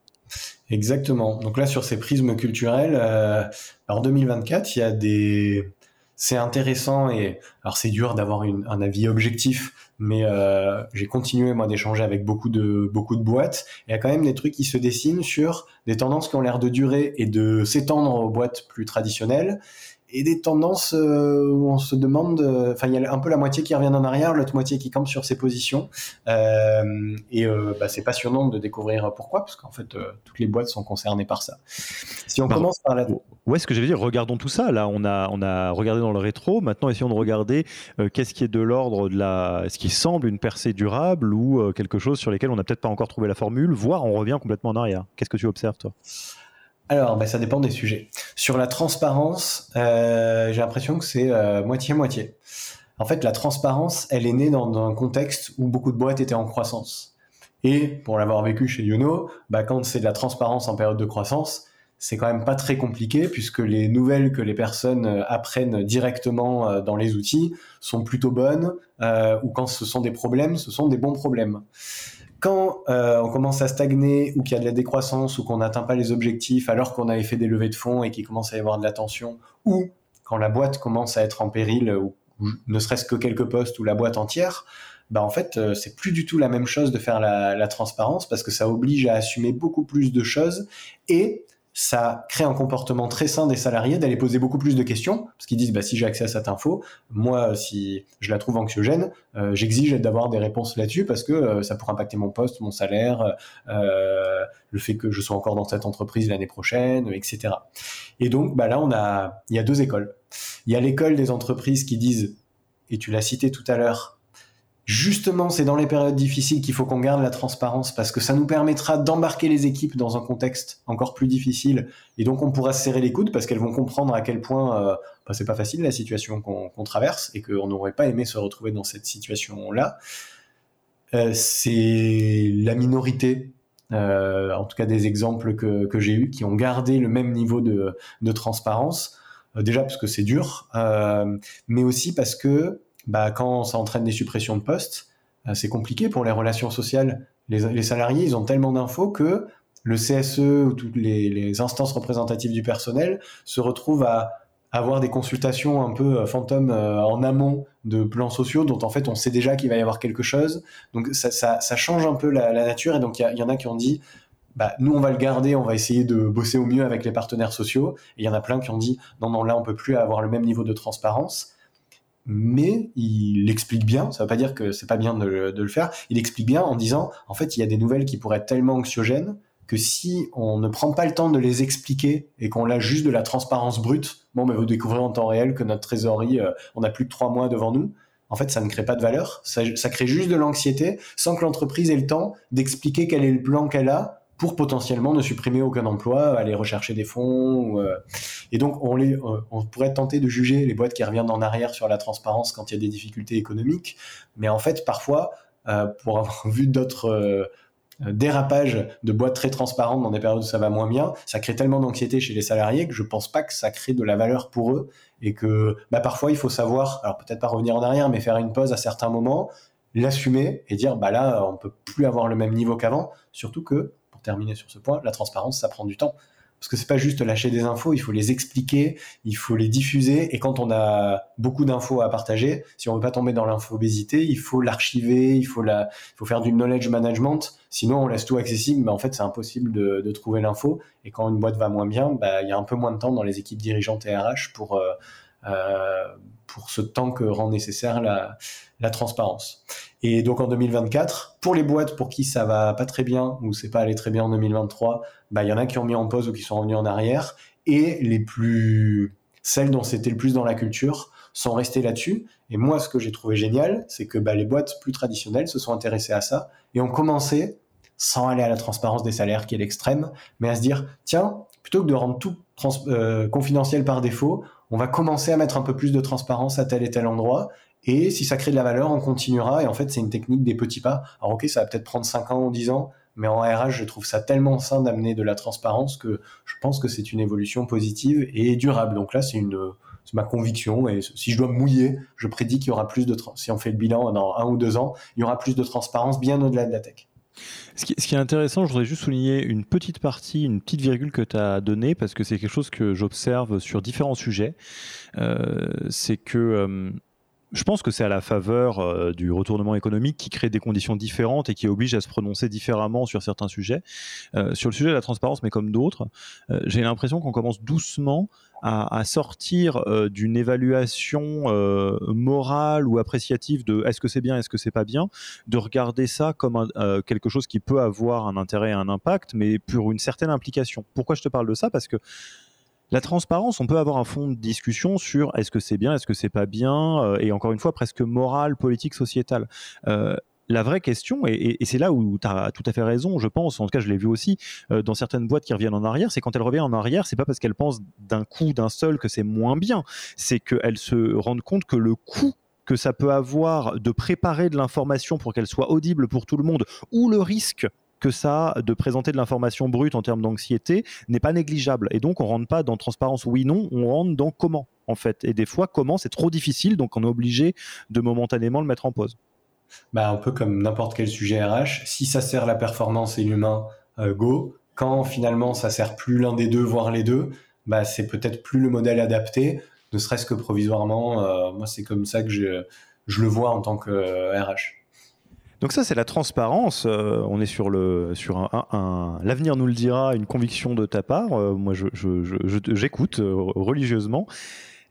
Exactement. Donc là sur ces prismes culturels, euh, en 2024, il y a des c'est intéressant et alors c'est dur d'avoir un avis objectif, mais euh, j'ai continué moi d'échanger avec beaucoup de beaucoup de boîtes. Il y a quand même des trucs qui se dessinent sur des tendances qui ont l'air de durer et de s'étendre aux boîtes plus traditionnelles et des tendances euh, où on se demande, euh, enfin il y a un peu la moitié qui revient en arrière, l'autre moitié qui campe sur ses positions, euh, et euh, bah, c'est passionnant de découvrir pourquoi, parce qu'en fait euh, toutes les boîtes sont concernées par ça. Si on commence par la... Ouais, ce que j'allais dire, regardons tout ça. Là, on a, on a regardé dans le rétro. Maintenant, essayons de regarder qu'est-ce qui est de l'ordre de la, ce qui semble une percée durable ou quelque chose sur lesquels on n'a peut-être pas encore trouvé la formule, voire on revient complètement en arrière. Qu'est-ce que tu observes toi? Alors, ben, ça dépend des sujets. Sur la transparence, euh, j'ai l'impression que c'est euh, moitié-moitié. en fait, la transparence, elle est née dans, un contexte où beaucoup de boîtes étaient en croissance. Et pour l'avoir vécu chez Youno, bah, quand c'est de la transparence en période de croissance, c'est quand même pas très compliqué puisque les nouvelles que les personnes euh, apprennent directement dans les outils sont plutôt bonnes ou quand ce sont des problèmes, ce sont des bons problèmes. Quand euh, on commence à stagner ou qu'il y a de la décroissance ou qu'on n'atteint pas les objectifs alors qu'on avait fait des levées de fonds et qu'il commence à y avoir de la tension ou quand la boîte commence à être en péril ou, ne serait-ce que quelques postes ou la boîte entière, bah en fait euh, c'est plus du tout la même chose de faire la, la transparence parce que ça oblige à assumer beaucoup plus de choses et ça crée un comportement très sain des salariés d'aller poser beaucoup plus de questions, parce qu'ils disent bah, si j'ai accès à cette info, moi, si je la trouve anxiogène, euh, j'exige d'avoir des réponses là-dessus, parce que euh, ça pourrait impacter mon poste, mon salaire, euh, le fait que je sois encore dans cette entreprise l'année prochaine, etc. Et donc bah, là, on a, il y a deux écoles. Il y a l'école des entreprises qui disent, et tu l'as cité tout à l'heure, Justement, c'est dans les périodes difficiles qu'il faut qu'on garde la transparence parce que ça nous permettra d'embarquer les équipes dans un contexte encore plus difficile et donc on pourra se serrer les coudes parce qu'elles vont comprendre à quel point euh, bah, c'est pas facile la situation qu'on traverse et qu'on n'aurait pas aimé se retrouver dans cette situation-là. Euh, c'est la minorité, euh, en tout cas des exemples que, j'ai eus, qui ont gardé le même niveau de, transparence. Déjà parce que c'est dur, mais aussi parce que bah, quand ça entraîne des suppressions de postes, euh, c'est compliqué pour les relations sociales. Les, salariés, ils ont tellement d'infos que le CSE ou toutes les, instances représentatives du personnel se retrouvent à avoir des consultations un peu euh, fantômes euh, en amont de plans sociaux dont en fait on sait déjà qu'il va y avoir quelque chose. Donc ça, change un peu la, nature et donc il y, en a qui ont dit bah, nous on va le garder, on va essayer de bosser au mieux avec les partenaires sociaux. Et il y en a plein qui ont dit non non là on peut plus avoir le même niveau de transparence mais il explique bien, ça veut pas dire que c'est pas bien de, le faire, il explique bien en disant, en fait, il y a des nouvelles qui pourraient être tellement anxiogènes que si on ne prend pas le temps de les expliquer et qu'on a juste de la transparence brute, bon, mais vous découvrez en temps réel que notre trésorerie, euh, on a plus que trois mois devant nous. En fait, ça ne crée pas de valeur, ça crée juste de l'anxiété sans que l'entreprise ait le temps d'expliquer quel est le plan qu'elle a pour potentiellement ne supprimer aucun emploi, aller rechercher des fonds. Euh, et donc, on, les, euh, on pourrait tenter de juger les boîtes qui reviennent en arrière sur la transparence quand il y a des difficultés économiques. Mais en fait, parfois, euh, pour avoir vu d'autres dérapages de boîtes très transparentes dans des périodes où ça va moins bien, ça crée tellement d'anxiété chez les salariés que je pense pas que ça crée de la valeur pour eux et que bah, parfois il faut savoir, alors peut-être pas revenir en arrière, mais faire une pause à certains moments, l'assumer et dire bah là on peut plus avoir le même niveau qu'avant, surtout que terminer sur ce point, la transparence, ça prend du temps. Parce que c'est pas juste lâcher des infos, il faut les expliquer, il faut les diffuser. Et quand on a beaucoup d'infos à partager, si on veut pas tomber dans l'infobésité, il faut l'archiver, il faut faire du knowledge management. Sinon, on laisse tout accessible, mais en fait, c'est impossible de, trouver l'info. Et quand une boîte va moins bien, bah, il y a un peu moins de temps dans les équipes dirigeantes et RH pour, euh, euh, pour ce temps que rend nécessaire la transparence. Et donc en 2024, pour les boîtes pour qui ça va pas très bien ou c'est pas allé très bien en 2023, bah il y en a qui ont mis en pause ou qui sont revenus en arrière et les plus celles dont c'était le plus dans la culture sont restées là-dessus. Et moi, ce que j'ai trouvé génial, c'est que bah, les boîtes plus traditionnelles se sont intéressées à ça et ont commencé, sans aller à la transparence des salaires qui est l'extrême, mais à se dire, tiens, plutôt que de rendre tout euh, confidentiel par défaut, on va commencer à mettre un peu plus de transparence à tel et tel endroit et si ça crée de la valeur, on continuera. Et en fait, c'est une technique des petits pas. Alors ok, ça va peut-être prendre 5 ans ou 10 ans, mais en RH, je trouve ça tellement sain d'amener de la transparence que je pense que c'est une évolution positive et durable. Donc là, c'est une ma conviction. Et si je dois mouiller, je prédis qu'il y aura plus de si on fait le bilan dans un ou deux ans, il y aura plus de transparence bien au-delà de la tech. Ce qui, est intéressant, je voudrais juste souligner une petite partie, une petite virgule que tu as donnée, parce que c'est quelque chose que j'observe sur différents sujets. Euh, c'est que euh, je pense que c'est à la faveur euh, du retournement économique qui crée des conditions différentes et qui oblige à se prononcer différemment sur certains sujets. sur le sujet de la transparence, mais comme d'autres, j'ai l'impression qu'on commence doucement à, sortir euh, d'une évaluation euh, morale ou appréciative de est-ce que c'est bien, est-ce que c'est pas bien, de regarder ça comme euh, quelque chose qui peut avoir un intérêt et un impact, mais pour une certaine implication. Pourquoi je te parle de ça? Parce que la transparence, on peut avoir un fond de discussion sur est-ce que c'est bien, est-ce que c'est pas bien, et encore une fois presque morale, politique, sociétale. La vraie question, et, c'est là où tu as tout à fait raison, je pense, en tout cas je l'ai vu aussi euh, dans certaines boîtes qui reviennent en arrière, c'est quand elles reviennent en arrière, c'est pas parce qu'elles pensent d'un coup, d'un seul, que c'est moins bien, c'est qu'elles se rendent compte que le coût que ça peut avoir de préparer de l'information pour qu'elle soit audible pour tout le monde, ou le risque que ça de présenter de l'information brute en termes d'anxiété n'est pas négligeable. Et donc on rentre pas dans transparence oui non, on rentre dans comment en fait. Et des fois comment c'est trop difficile, donc on est obligé de momentanément le mettre en pause bah, un peu comme n'importe quel sujet RH, si ça sert la performance et l'humain, euh, go. Quand finalement ça sert plus l'un des deux, voire les deux, bah, c'est peut-être plus le modèle adapté, ne serait-ce que provisoirement. Euh, moi, c'est comme ça que je, je, le vois en tant que RH. Euh, donc ça, c'est la transparence. on est sur le sur un, l'avenir nous le dira, une conviction de ta part. moi, je, j'écoute religieusement.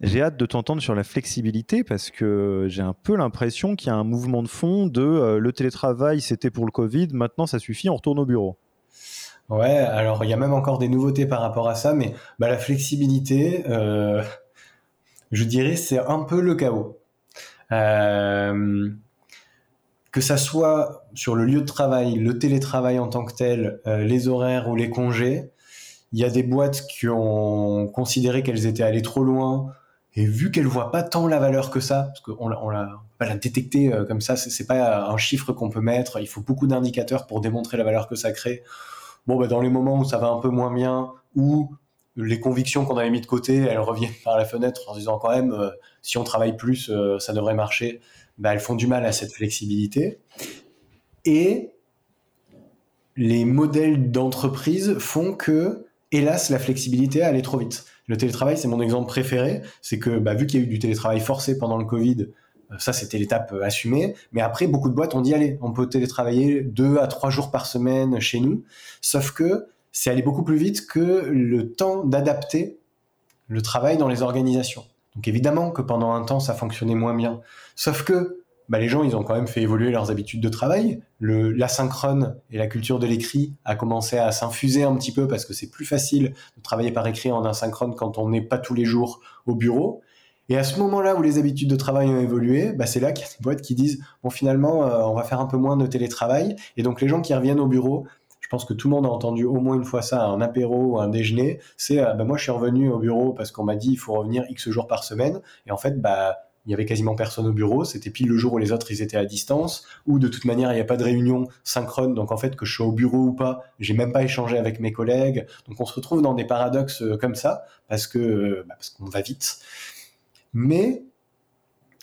J'ai hâte de t'entendre sur la flexibilité parce que j'ai un peu l'impression qu'il y a un mouvement de fond de euh, le télétravail, c'était pour le Covid, maintenant ça suffit, on retourne au bureau. Ouais, alors il y a même encore des nouveautés par rapport à ça, mais bah, la flexibilité, euh, je dirais, c'est un peu le chaos. Euh, que ça soit sur le lieu de travail, le télétravail en tant que tel, les horaires ou les congés, il y a des boîtes qui ont considéré qu'elles étaient allées trop loin et vu qu'elle voit pas tant la valeur que ça, parce qu'on on la, détecter euh, comme ça, c'est pas un chiffre qu'on peut mettre. Il faut beaucoup d'indicateurs pour démontrer la valeur que ça crée. Bon, bah, dans les moments où ça va un peu moins bien, où les convictions qu'on avait mis de côté, elles reviennent par la fenêtre en se disant quand même, euh, si on travaille plus, euh, ça devrait marcher. Bah, elles font du mal à cette flexibilité. Et les modèles d'entreprise font que, hélas, la flexibilité allait trop vite. Le télétravail, c'est mon exemple préféré. C'est que bah, vu qu'il y a eu du télétravail forcé pendant le Covid, euh, ça c'était l'étape euh, assumée. Mais après, beaucoup de boîtes ont dit allez, on peut télétravailler deux à trois jours par semaine chez nous. Sauf que c'est allé beaucoup plus vite que le temps d'adapter le travail dans les organisations. Donc évidemment que pendant un temps, ça fonctionnait moins bien. Sauf que bah, les gens, ils ont quand même fait évoluer leurs habitudes de travail. L'asynchrone et la culture de l'écrit a commencé à s'infuser un petit peu parce que c'est plus facile de travailler par écrit en asynchrone quand on n'est pas tous les jours au bureau. Et à ce moment-là où les habitudes de travail ont évolué, bah, c'est là qu'il y a des boîtes qui disent bon finalement euh, on va faire un peu moins de télétravail. Et donc les gens qui reviennent au bureau, je pense que tout le monde a entendu au moins une fois ça, un apéro ou un déjeuner. C'est euh, bah, moi je suis revenu au bureau parce qu'on m'a dit il faut revenir X jours par semaine. Et en fait bah il y avait quasiment personne au bureau, c'était pile le jour où les autres ils étaient à distance, ou de toute manière il n'y a pas de réunion synchrone, donc en fait que je sois au bureau ou pas, j'ai même pas échangé avec mes collègues, donc on se retrouve dans des paradoxes euh, comme ça parce que euh, bah, parce qu'on va vite. Mais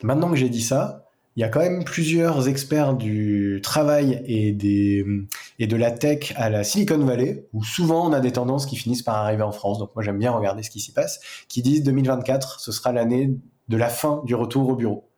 maintenant que j'ai dit ça, il y a quand même plusieurs experts du travail et, de la tech à la Silicon Valley, où souvent on a des tendances qui finissent par arriver en France, donc moi j'aime bien regarder ce qui s'y passe, qui disent 2024, ce sera l'année de la fin du retour au bureau.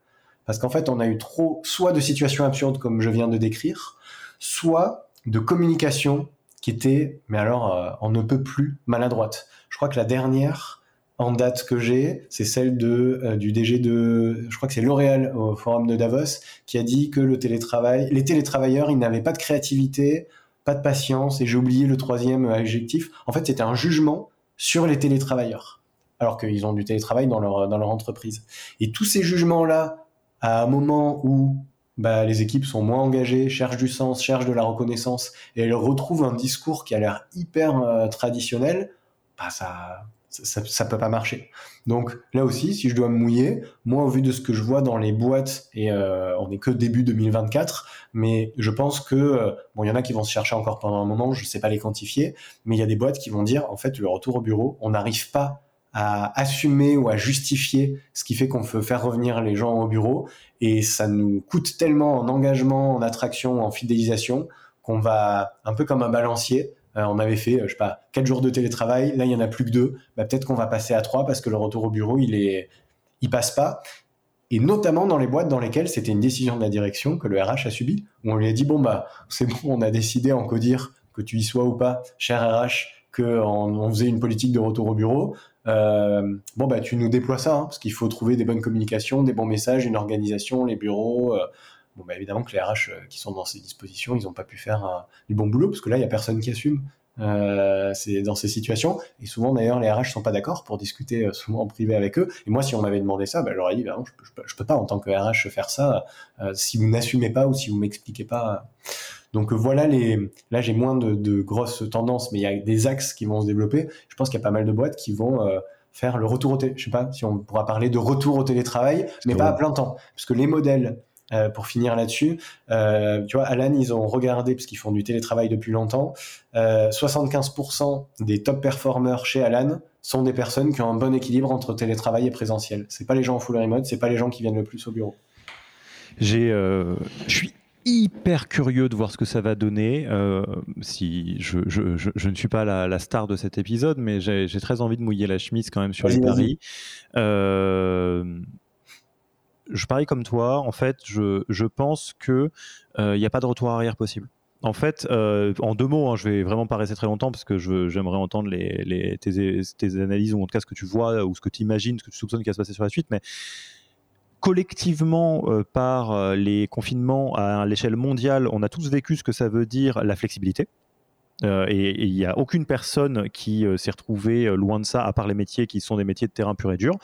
Parce qu'en fait, on a eu trop, soit de situations absurdes comme je viens de décrire, soit de communication qui était, mais alors, euh, on ne peut plus maladroite. Je crois que la dernière en date que j'ai, c'est celle de, euh, du DG de, je crois que c'est L'Oréal au forum de Davos, qui a dit que le télétravail, les télétravailleurs, ils n'avaient pas de créativité, pas de patience, et j'ai oublié le troisième adjectif. En fait, c'était un jugement sur les télétravailleurs alors qu'ils ont du télétravail dans leur, dans leur entreprise. Et tous ces jugements-là, à un moment où bah, les équipes sont moins engagées, cherchent du sens, cherchent de la reconnaissance, et elles retrouvent un discours qui a l'air hyper euh, traditionnel, bah, ça, ça, ça, peut pas marcher. Donc là aussi, si je dois me mouiller, moi au vu de ce que je vois dans les boîtes, et euh, on n'est que début 2024, mais je pense que euh, bon, il y en a qui vont se chercher encore pendant un moment, je sais pas les quantifier, mais il y a des boîtes qui vont dire en fait le retour au bureau, on n'arrive pas à assumer ou à justifier ce qui fait qu'on peut faire revenir les gens au bureau et ça nous coûte tellement en engagement, en attraction, en fidélisation qu'on va un peu comme un balancier. On avait fait, je sais pas, quatre jours de télétravail. Là, il y en a plus que deux. Bah, peut-être qu'on va passer à trois parce que le retour au bureau, il est, il passe pas et notamment dans les boîtes dans lesquelles c'était une décision de la direction que le RH a subi, où on lui a dit bon bah c'est bon, on a décidé en codir que tu y sois ou pas, cher RH, qu'on on faisait une politique de retour au bureau. Euh, bon bah tu nous déploies ça, hein, parce qu'il faut trouver des bonnes communications, des bons messages, une organisation, les bureaux. Euh. Bon bah évidemment que les RH euh, qui sont dans ces dispositions, ils n'ont pas pu faire du bon boulot, parce que là il y a personne qui assume. Euh, c'est dans ces situations. Et souvent, d'ailleurs, les RH sont pas d'accord pour discuter euh, souvent en privé avec eux. Et moi, si on m'avait demandé ça, ben, j'aurais dit, ben, je, peux, peux, pas en tant que RH faire ça euh, si vous n'assumez pas ou si vous m'expliquez pas. Donc voilà les. Là, j'ai moins de, de, grosses tendances, mais il y a des axes qui vont se développer. Je pense qu'il y a pas mal de boîtes qui vont faire le retour au télé. Je sais pas si on pourra parler de retour au télétravail, mais pas à plein temps, parce que les modèles euh, pour finir là-dessus, euh, tu vois, Alan, ils ont regardé, parce qu'ils font du télétravail depuis longtemps, 75% euh, des top performers chez Alan sont des personnes qui ont un bon équilibre entre télétravail et présentiel. C'est pas les gens en full remote, c'est pas les gens qui viennent le plus au bureau. J'ai, je suis hyper curieux de voir ce que ça va donner. si je, je, je, ne suis pas la, la, star de cet épisode, mais j'ai très envie de mouiller la chemise quand même sur les paris. Euh, je parie comme toi. En fait, je, je pense que il euh, n'y a pas de retour arrière possible. En fait, euh, en deux mots, hein, je vais vraiment pas rester très longtemps parce que j'aimerais entendre les, les tes, tes, analyses ou en tout cas ce que tu vois ou ce que tu imagines, ce que tu soupçonnes qui va se passer sur la suite. Mais collectivement, euh, par les confinements à l'échelle mondiale, on a tous vécu ce que ça veut dire la flexibilité. et il n'y a aucune personne qui s'est retrouvée loin de ça, à part les métiers qui sont des métiers de terrain pur et dur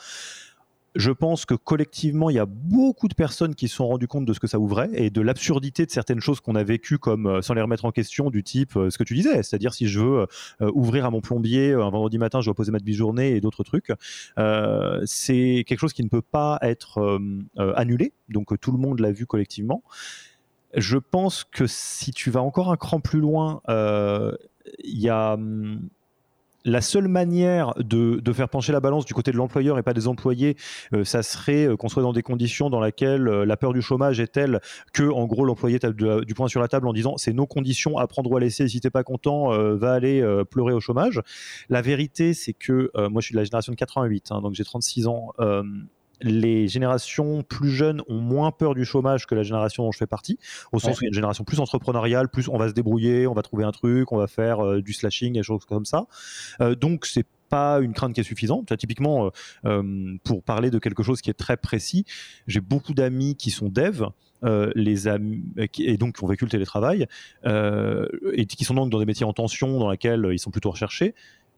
je pense que collectivement, il y a beaucoup de personnes qui se sont rendues compte de ce que ça ouvrait et de l'absurdité de certaines choses qu'on a vécues, comme euh, sans les remettre en question, du type euh, ce que tu disais, c'est-à-dire si je veux euh, ouvrir à mon plombier un vendredi matin, je dois poser ma demi-journée et d'autres trucs. c'est quelque chose qui ne peut pas être annulé, donc tout le monde l'a vu collectivement. Je pense que si tu vas encore un cran plus loin, il y a hum, la seule manière de, faire pencher la balance du côté de l'employeur et pas des employés, euh, ça serait euh, qu'on soit dans des conditions dans lesquelles euh, la peur du chômage est telle que, en gros, l'employé tape du point sur la table en disant c'est nos conditions à prendre ou à laisser. Si t'es pas content, va aller pleurer au chômage. La vérité, c'est que moi, je suis de la génération de 88, hein, donc j'ai 36 ans les générations plus jeunes ont moins peur du chômage que la génération dont je fais partie, au sens où il y a une génération plus entrepreneuriale, plus on va se débrouiller, on va trouver un truc, on va faire euh, du slashing, des choses comme ça. Euh, donc c'est pas une crainte qui est suffisante. typiquement, euh, pour parler de quelque chose qui est très précis, j'ai beaucoup d'amis qui sont devs. les amis, et donc qui ont vécu le télétravail et qui sont donc dans des métiers en tension dans lesquels ils sont plutôt recherchés,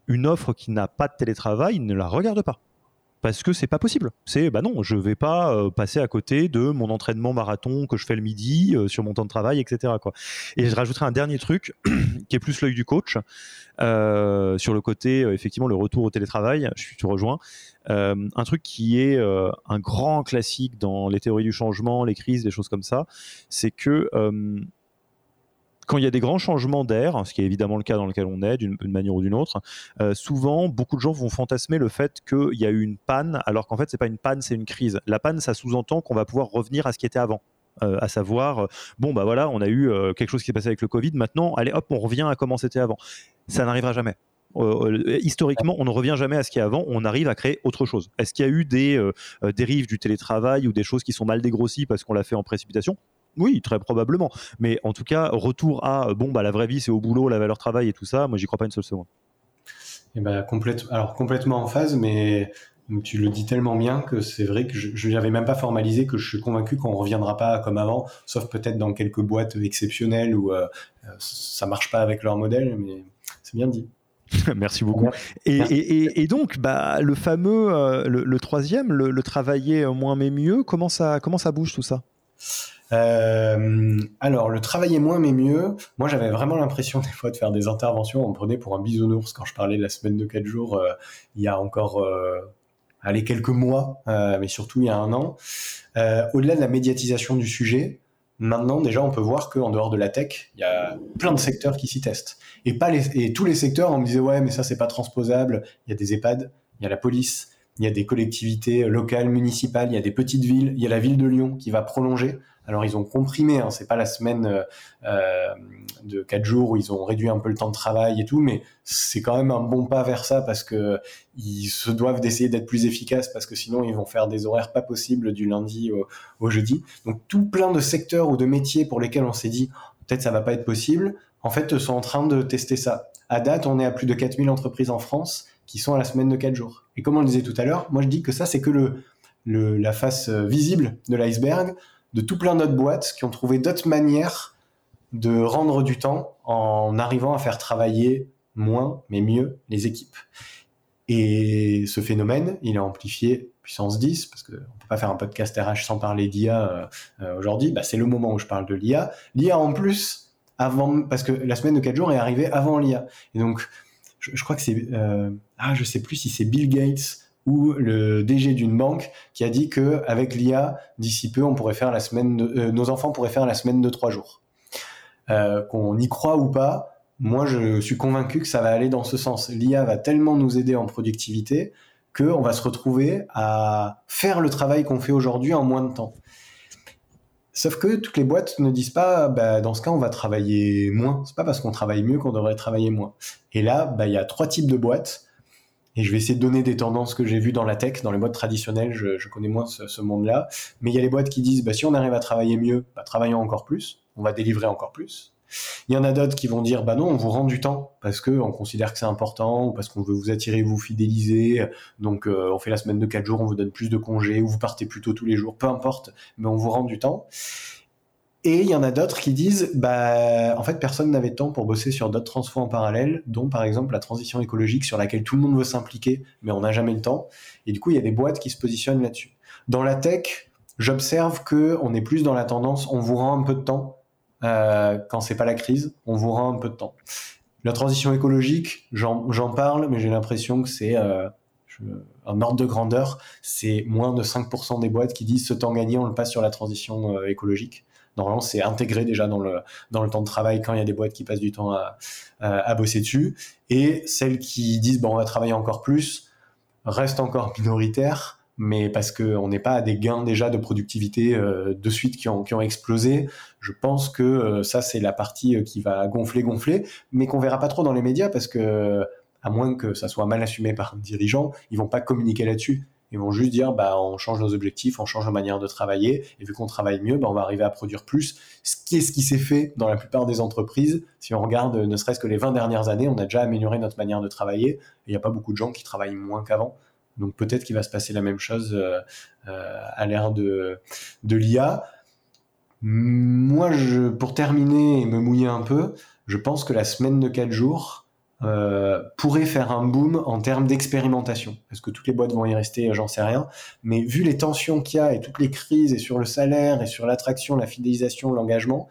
une offre qui n'a pas de télétravail ne la regarde pas parce que c'est pas possible. C'est bah non, je vais pas euh, passer à côté de mon entraînement marathon que je fais le midi euh, sur mon temps de travail, etc. Et je rajouterai un dernier truc qui est plus l'œil du coach euh, sur le côté effectivement le retour au télétravail. Je suis, tu rejoins. un truc qui est un grand classique dans les théories du changement, les crises, des choses comme ça, c'est que quand il y a des grands changements d'air, ce qui est évidemment le cas dans lequel on est d'une manière ou d'une autre, euh, souvent beaucoup de gens vont fantasmer le fait qu'il y a eu une panne, alors qu'en fait c'est pas une panne, c'est une crise. La panne, ça sous-entend qu'on va pouvoir revenir à ce qui était avant. Euh, à savoir, euh, bon bah voilà, on a eu quelque chose qui s'est passé avec le Covid, maintenant, allez hop, on revient à comment c'était avant. Ça n'arrivera jamais. historiquement, on ne revient jamais à ce qui est avant, on arrive à créer autre chose. Est-ce qu'il y a eu des dérives du télétravail ou des choses qui sont mal dégrossies parce qu'on l'a fait en précipitation? Oui, très probablement. Mais en tout cas, retour à bon, bah, la vraie vie, c'est au boulot, la valeur travail et tout ça, moi, j'y crois pas une seule seconde. Et eh ben, complète, alors, complètement en phase, mais tu le dis tellement bien que c'est vrai que je n'avais même pas formalisé que je suis convaincu qu'on ne reviendra pas comme avant, sauf peut-être dans quelques boîtes exceptionnelles où ça euh, euh, ça marche pas avec leur modèle, mais c'est bien dit. Merci beaucoup. Et, donc, bah, le fameux, euh, le, troisième, le, le, travailler moins mais mieux, comment ça, comment ça bouge tout ça? Euh, alors, le travailler moins mais mieux, moi j'avais vraiment l'impression des fois de faire des interventions, on me prenait pour un bisounours quand je parlais de la semaine de 4 jours euh, il y a encore euh, allez, quelques mois, mais surtout il y a un an. Au-delà de la médiatisation du sujet, maintenant déjà on peut voir qu'en dehors de la tech, il y a plein de secteurs qui s'y testent. Et, pas les, et tous les secteurs, on me disait ouais mais ça c'est pas transposable, il y a des EHPAD, il y a la police, il y a des collectivités locales, municipales, il y a des petites villes, il y a la ville de Lyon qui va prolonger Alors ils ont comprimé, hein, c'est pas la semaine euh, de 4 jours où ils ont réduit un peu le temps de travail et tout, mais c'est quand même un bon pas vers ça parce que ils se doivent d'essayer d'être plus efficaces parce que sinon ils vont faire des horaires pas possibles du lundi au, jeudi. Donc tout plein de secteurs ou de métiers pour lesquels on s'est dit peut-être ça va pas être possible, en fait sont en train de tester ça. À date, on est à plus de 4000 entreprises en France qui sont à la semaine de 4 jours. Et comme on le disait tout à l'heure, moi je dis que ça c'est que le, la face euh, visible de l'iceberg de tout plein d'autres boîtes qui ont trouvé d'autres manières de rendre du temps en arrivant à faire travailler moins mais mieux les équipes. Et ce phénomène, il est amplifié puissance 10, parce qu'on ne peut pas faire un podcast RH sans parler d'IA euh, euh, aujourd'hui, bah, c'est le moment où je parle de l'IA. L'IA en plus, avant, parce que la semaine de 4 jours est arrivée avant l'IA. Et donc, je, crois que c'est, euh, ah, je sais plus si c'est Bill Gates ou le DG d'une banque qui a dit que avec l'IA, d'ici peu, on pourrait faire la semaine, euh, nos enfants pourraient faire la semaine de 3 jours. Euh, qu'on y croit ou pas, moi je suis convaincu que ça va aller dans ce sens. L'IA va tellement nous aider en productivité qu'on va se retrouver à faire le travail qu'on fait aujourd'hui en moins de temps. Sauf que toutes les boîtes ne disent pas, bah, dans ce cas, on va travailler moins. C'est pas parce qu'on travaille mieux qu'on devrait travailler moins. Et là, bah, il y a trois types de boîtes. Et je vais essayer de donner des tendances que j'ai vues dans la tech, dans les boîtes traditionnelles. Je, je connais moins ce, ce monde-là. Mais il y a les boîtes qui disent, bah, si on arrive à travailler mieux, bah, travaillons encore plus. On va délivrer encore plus. Il y en a d'autres qui vont dire bah non, on vous rend du temps parce que on considère que c'est important ou parce qu'on veut vous attirer, vous fidéliser. Donc euh, on fait la semaine de 4 jours, on vous donne plus de congés ou vous partez plus tôt tous les jours, peu importe, mais on vous rend du temps. Et il y en a d'autres qui disent bah en fait personne n'avait de temps pour bosser sur d'autres transformations en parallèle, dont par exemple la transition écologique sur laquelle tout le monde veut s'impliquer, mais on n'a jamais le temps. Et du coup, il y a des boîtes qui se positionnent là-dessus. Dans la tech, j'observe que on est plus dans la tendance on vous rend un peu de temps euh, quand c'est pas la crise, on vous rend un peu de temps. La transition écologique, j'en parle, mais j'ai l'impression que c'est euh, un ordre de grandeur, c'est moins de 5% des boîtes qui disent ce temps gagné, on le passe sur la transition euh, écologique. Normalement, c'est intégré déjà dans le, dans le temps de travail quand il y a des boîtes qui passent du temps à, à, bosser dessus. Et celles qui disent bon, on va travailler encore plus restent encore minoritaires mais parce qu'on n'est pas à des gains déjà de productivité euh, de suite qui ont, qui ont explosé. Je pense que euh, ça, c'est la partie euh, qui va gonfler, gonfler, mais qu'on verra pas trop dans les médias parce que, à moins que ça soit mal assumé par un dirigeant, ils vont pas communiquer là-dessus. Ils vont juste dire, bah, on change nos objectifs, on change la manière de travailler, et vu qu'on travaille mieux, bah, on va arriver à produire plus. Ce qui est ce qui s'est fait dans la plupart des entreprises. Si on regarde ne serait-ce que les 20 dernières années, on a déjà amélioré notre manière de travailler. Il n'y a pas beaucoup de gens qui travaillent moins qu'avant. Donc peut-être qu'il va se passer la même chose euh, euh, à l'ère de, de l'IA. Moi, pour terminer et me mouiller un peu, je pense que la semaine de 4 jours euh, pourrait faire un boom en termes d'expérimentation. Est-ce que toutes les boîtes vont y rester? J'en sais rien. Mais vu les tensions qu'il y a et toutes les crises et sur le salaire et sur l'attraction, la fidélisation, l'engagement,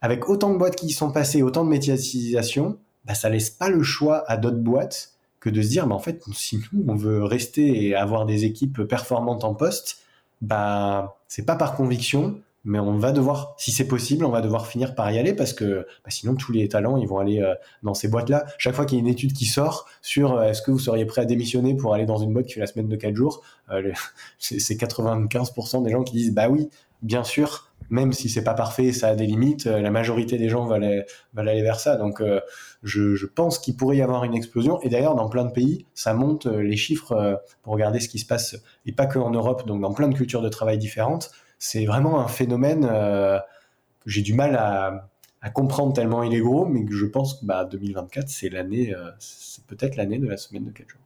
avec autant de boîtes qui y sont passées, autant de médiatisation, bah, ça laisse pas le choix à d'autres boîtes que de se dire, bah, en fait, si nous, on veut rester et avoir des équipes performantes en poste, bah, c'est pas par conviction, mais on va devoir, si c'est possible, on va devoir finir par y aller parce que bah, sinon tous les talents ils vont aller euh, dans ces boîtes-là. Chaque fois qu'il y a une étude qui sort sur euh, est-ce que vous seriez prêt à démissionner pour aller dans une boîte qui fait la semaine de 4 jours, euh, c'est 95% des gens qui disent bah oui, bien sûr, même si c'est pas parfait, ça a des limites, euh, la majorité des gens veulent aller, vers ça. Donc, je, je, pense qu'il pourrait y avoir une explosion. Et d'ailleurs, dans plein de pays, ça monte les chiffres pour regarder ce qui se passe, et pas que en Europe, donc dans plein de cultures de travail différentes. C'est vraiment un phénomène que j'ai du mal à, comprendre tellement il est gros, mais que je pense que bah, 2024, c'est l'année, c'est peut-être l'année de la semaine de 4 jours.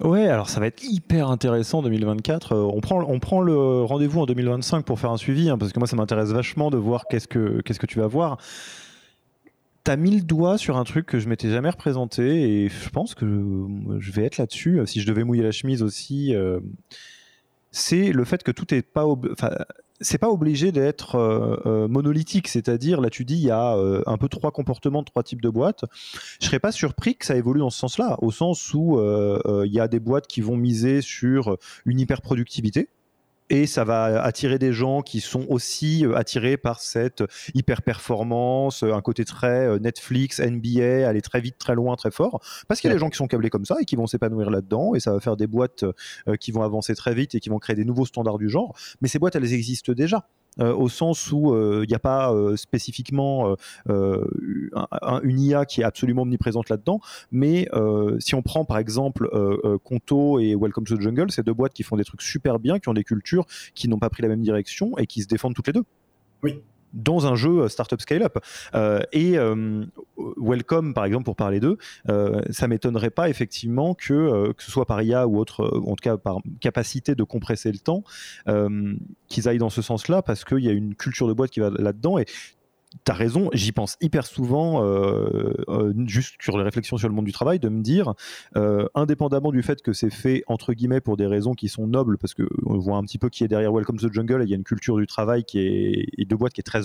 Ouais, alors ça va être hyper intéressant 2024. Euh, on prend, on prend le rendez-vous en 2025 pour faire un suivi, hein, parce que moi ça m'intéresse vachement de voir qu'est-ce que, qu'est-ce que tu vas voir. T'as mis le doigt sur un truc que je m'étais jamais représenté et je pense que je vais être là-dessus. Si je devais mouiller la chemise aussi, euh, c'est le fait que tout est pas, c'est pas obligé d'être euh, euh, monolithique, c'est-à-dire là tu dis il y a euh, un peu trois comportements, trois types de boîtes. Je serais pas surpris que ça évolue dans ce sens-là, au sens où il y a des boîtes qui vont miser sur une hyper-productivité, et ça va attirer des gens qui sont aussi euh, attirés par cette hyper performance, euh, un côté très euh, Netflix, NBA, aller très vite, très loin, très fort, parce qu'il y a des gens qui sont câblés comme ça et qui vont s'épanouir là-dedans, et ça va faire des boîtes qui vont avancer très vite et qui vont créer des nouveaux standards du genre. Mais ces boîtes, elles existent déjà. Au sens où il n'y a pas spécifiquement une IA qui est absolument omniprésente là-dedans, mais si on prend par exemple Conto et Welcome to the Jungle, c'est deux boîtes qui font des trucs super bien, qui ont des cultures qui n'ont pas pris la même direction et qui se défendent toutes les deux. Oui, dans un jeu euh, startup scale-up. Euh, et euh, Welcome, par exemple, pour parler d'eux, ça m'étonnerait pas effectivement que, que ce soit par IA ou autre, en tout cas par capacité de compresser le temps, qu'ils aillent dans ce sens-là parce qu'il y a une culture de boîte qui va là-dedans. Et T'as raison, j'y pense hyper souvent, euh, euh, juste sur les réflexions sur le monde du travail, de me dire, euh, indépendamment du fait que c'est fait entre guillemets pour des raisons qui sont nobles, parce que on voit un petit peu qui est derrière Welcome to the Jungle, il y a une culture du travail qui est et de boîte qui est très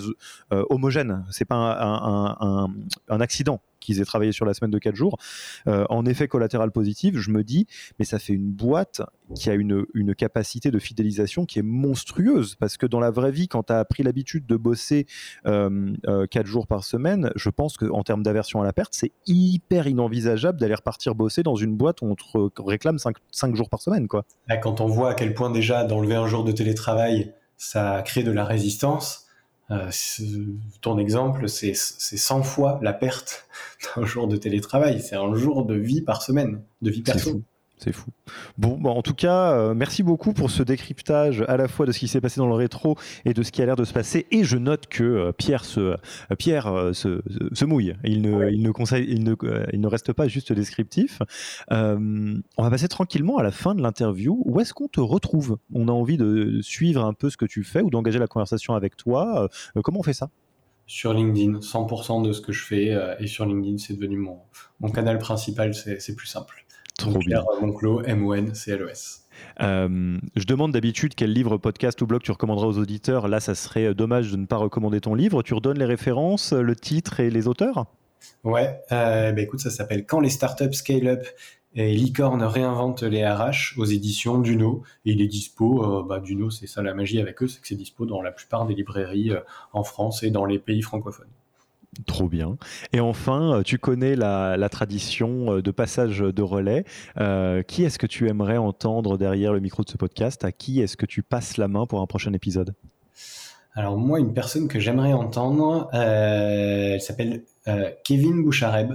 homogène. C'est pas un, un accident qu'ils aient travaillé sur la semaine de 4 jours. Euh, en effet collatéral positif, je me dis, mais ça fait une boîte qui a une, capacité de fidélisation qui est monstrueuse. Parce que dans la vraie vie, quand tu as pris l'habitude de bosser euh, euh, 4 jours par semaine, je pense qu'en termes d'aversion à la perte, c'est hyper inenvisageable d'aller repartir bosser dans une boîte où on réclame 5, 5 jours par semaine. Quoi. Quand on voit à quel point déjà d'enlever un jour de télétravail, ça crée de la résistance euh, ton exemple, c'est 100 fois la perte d'un jour de télétravail. C'est un jour de vie par semaine, de vie perso. C'est fou. Bon, bon, en tout cas, euh, merci beaucoup pour ce décryptage à la fois de ce qui s'est passé dans le rétro et de ce qui a l'air de se passer. Et je note que euh, Pierre, se, euh, Pierre se, se, mouille. Il ne, il, ne conseille, il, ne, il ne reste pas juste descriptif. on va passer tranquillement à la fin de l'interview. Où est-ce qu'on te retrouve? On a envie de suivre un peu ce que tu fais ou d'engager la conversation avec toi. comment on fait ça? Sur LinkedIn, 100% de ce que je fais est sur LinkedIn, c'est devenu mon, mon canal principal, c'est plus simple. Trop bien. Monclos, M-O-N-C-L-E-S. Euh, je demande d'habitude quel livre, podcast ou blog tu recommanderas aux auditeurs. Là, ça serait euh, dommage de ne pas recommander ton livre. Tu redonnes les références, le titre et les auteurs? Ouais, euh, bah écoute, ça s'appelle Quand les startups scale up et Licorne réinvente les RH aux éditions Duno. Et il est dispo, bah, Duno, c'est ça la magie avec eux, c'est que c'est dispo dans la plupart des librairies en France et dans les pays francophones. Trop bien. Et enfin, euh, tu connais la, tradition euh, de passage de relais. Euh, qui est-ce que tu aimerais entendre derrière le micro de ce podcast? À qui est-ce que tu passes la main pour un prochain épisode? Alors moi, une personne que j'aimerais entendre, elle s'appelle Kevin Bouchareb.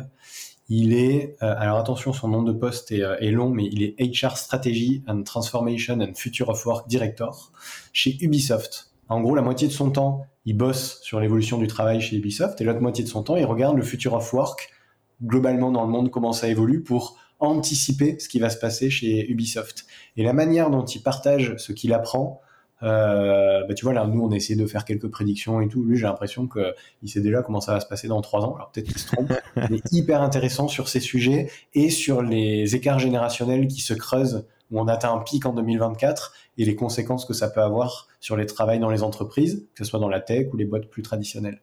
Il est, alors attention, son nom de poste est, long, mais il est HR Strategy and Transformation and Future of Work Director chez Ubisoft. En gros, la moitié de son temps, il bosse sur l'évolution du travail chez Ubisoft et l'autre moitié de son temps, il regarde le future of work globalement dans le monde, comment ça évolue pour anticiper ce qui va se passer chez Ubisoft. Et la manière dont il partage ce qu'il apprend, euh, bah tu vois, là, nous, on a essayé de faire quelques prédictions et tout. Lui, j'ai l'impression qu'il sait déjà comment ça va se passer dans trois ans. Alors peut-être qu'il se trompe. Est hyper intéressant sur ces sujets et sur les écarts générationnels qui se creusent on atteint un pic en 2024 et les conséquences que ça peut avoir sur les travails dans les entreprises, que ce soit dans la tech ou les boîtes plus traditionnelles.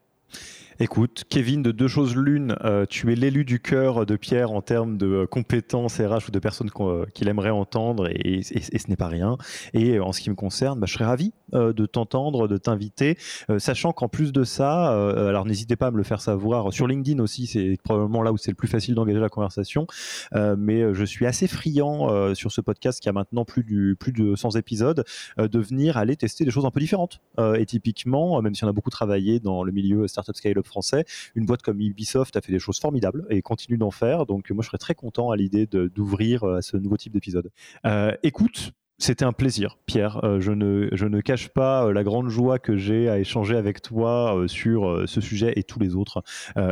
Écoute, Kevin, de deux choses l'une, euh, tu es l'élu du cœur de Pierre en termes de euh, compétences RH ou de personnes euh, qu'il aimerait entendre, et, ce n'est pas rien. Et en ce qui me concerne, bah, je serais ravi de t'entendre, de t'inviter, sachant qu'en plus de ça, alors n'hésitez pas à me le faire savoir sur LinkedIn aussi, c'est probablement là où c'est le plus facile d'engager la conversation, mais je suis assez friand sur ce podcast qui a maintenant plus, du, plus de 100 épisodes, de venir aller tester des choses un peu différentes. et typiquement, même si on a beaucoup travaillé dans le milieu Startup Scale-up français, une boîte comme Ubisoft a fait des choses formidables et continue d'en faire. Donc moi, je serais très content à l'idée d'ouvrir euh, à ce nouveau type d'épisode. Euh, écoute, c'était un plaisir, Pierre. Euh, je, ne, je ne cache pas euh, la grande joie que j'ai à échanger avec toi euh, sur ce sujet et tous les autres.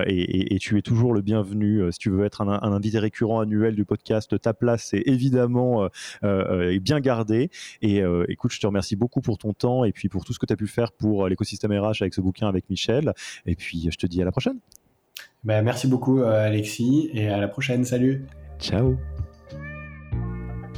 Et, tu es toujours le bienvenu. si tu veux être un, invité récurrent annuel du podcast, ta place est évidemment bien gardée. Et écoute, je te remercie beaucoup pour ton temps et puis pour tout ce que tu as pu faire pour l'écosystème RH avec ce bouquin avec Michel. Et puis, je te dis à la prochaine. Ben, merci beaucoup, Alexis, et à la prochaine. Salut. Ciao.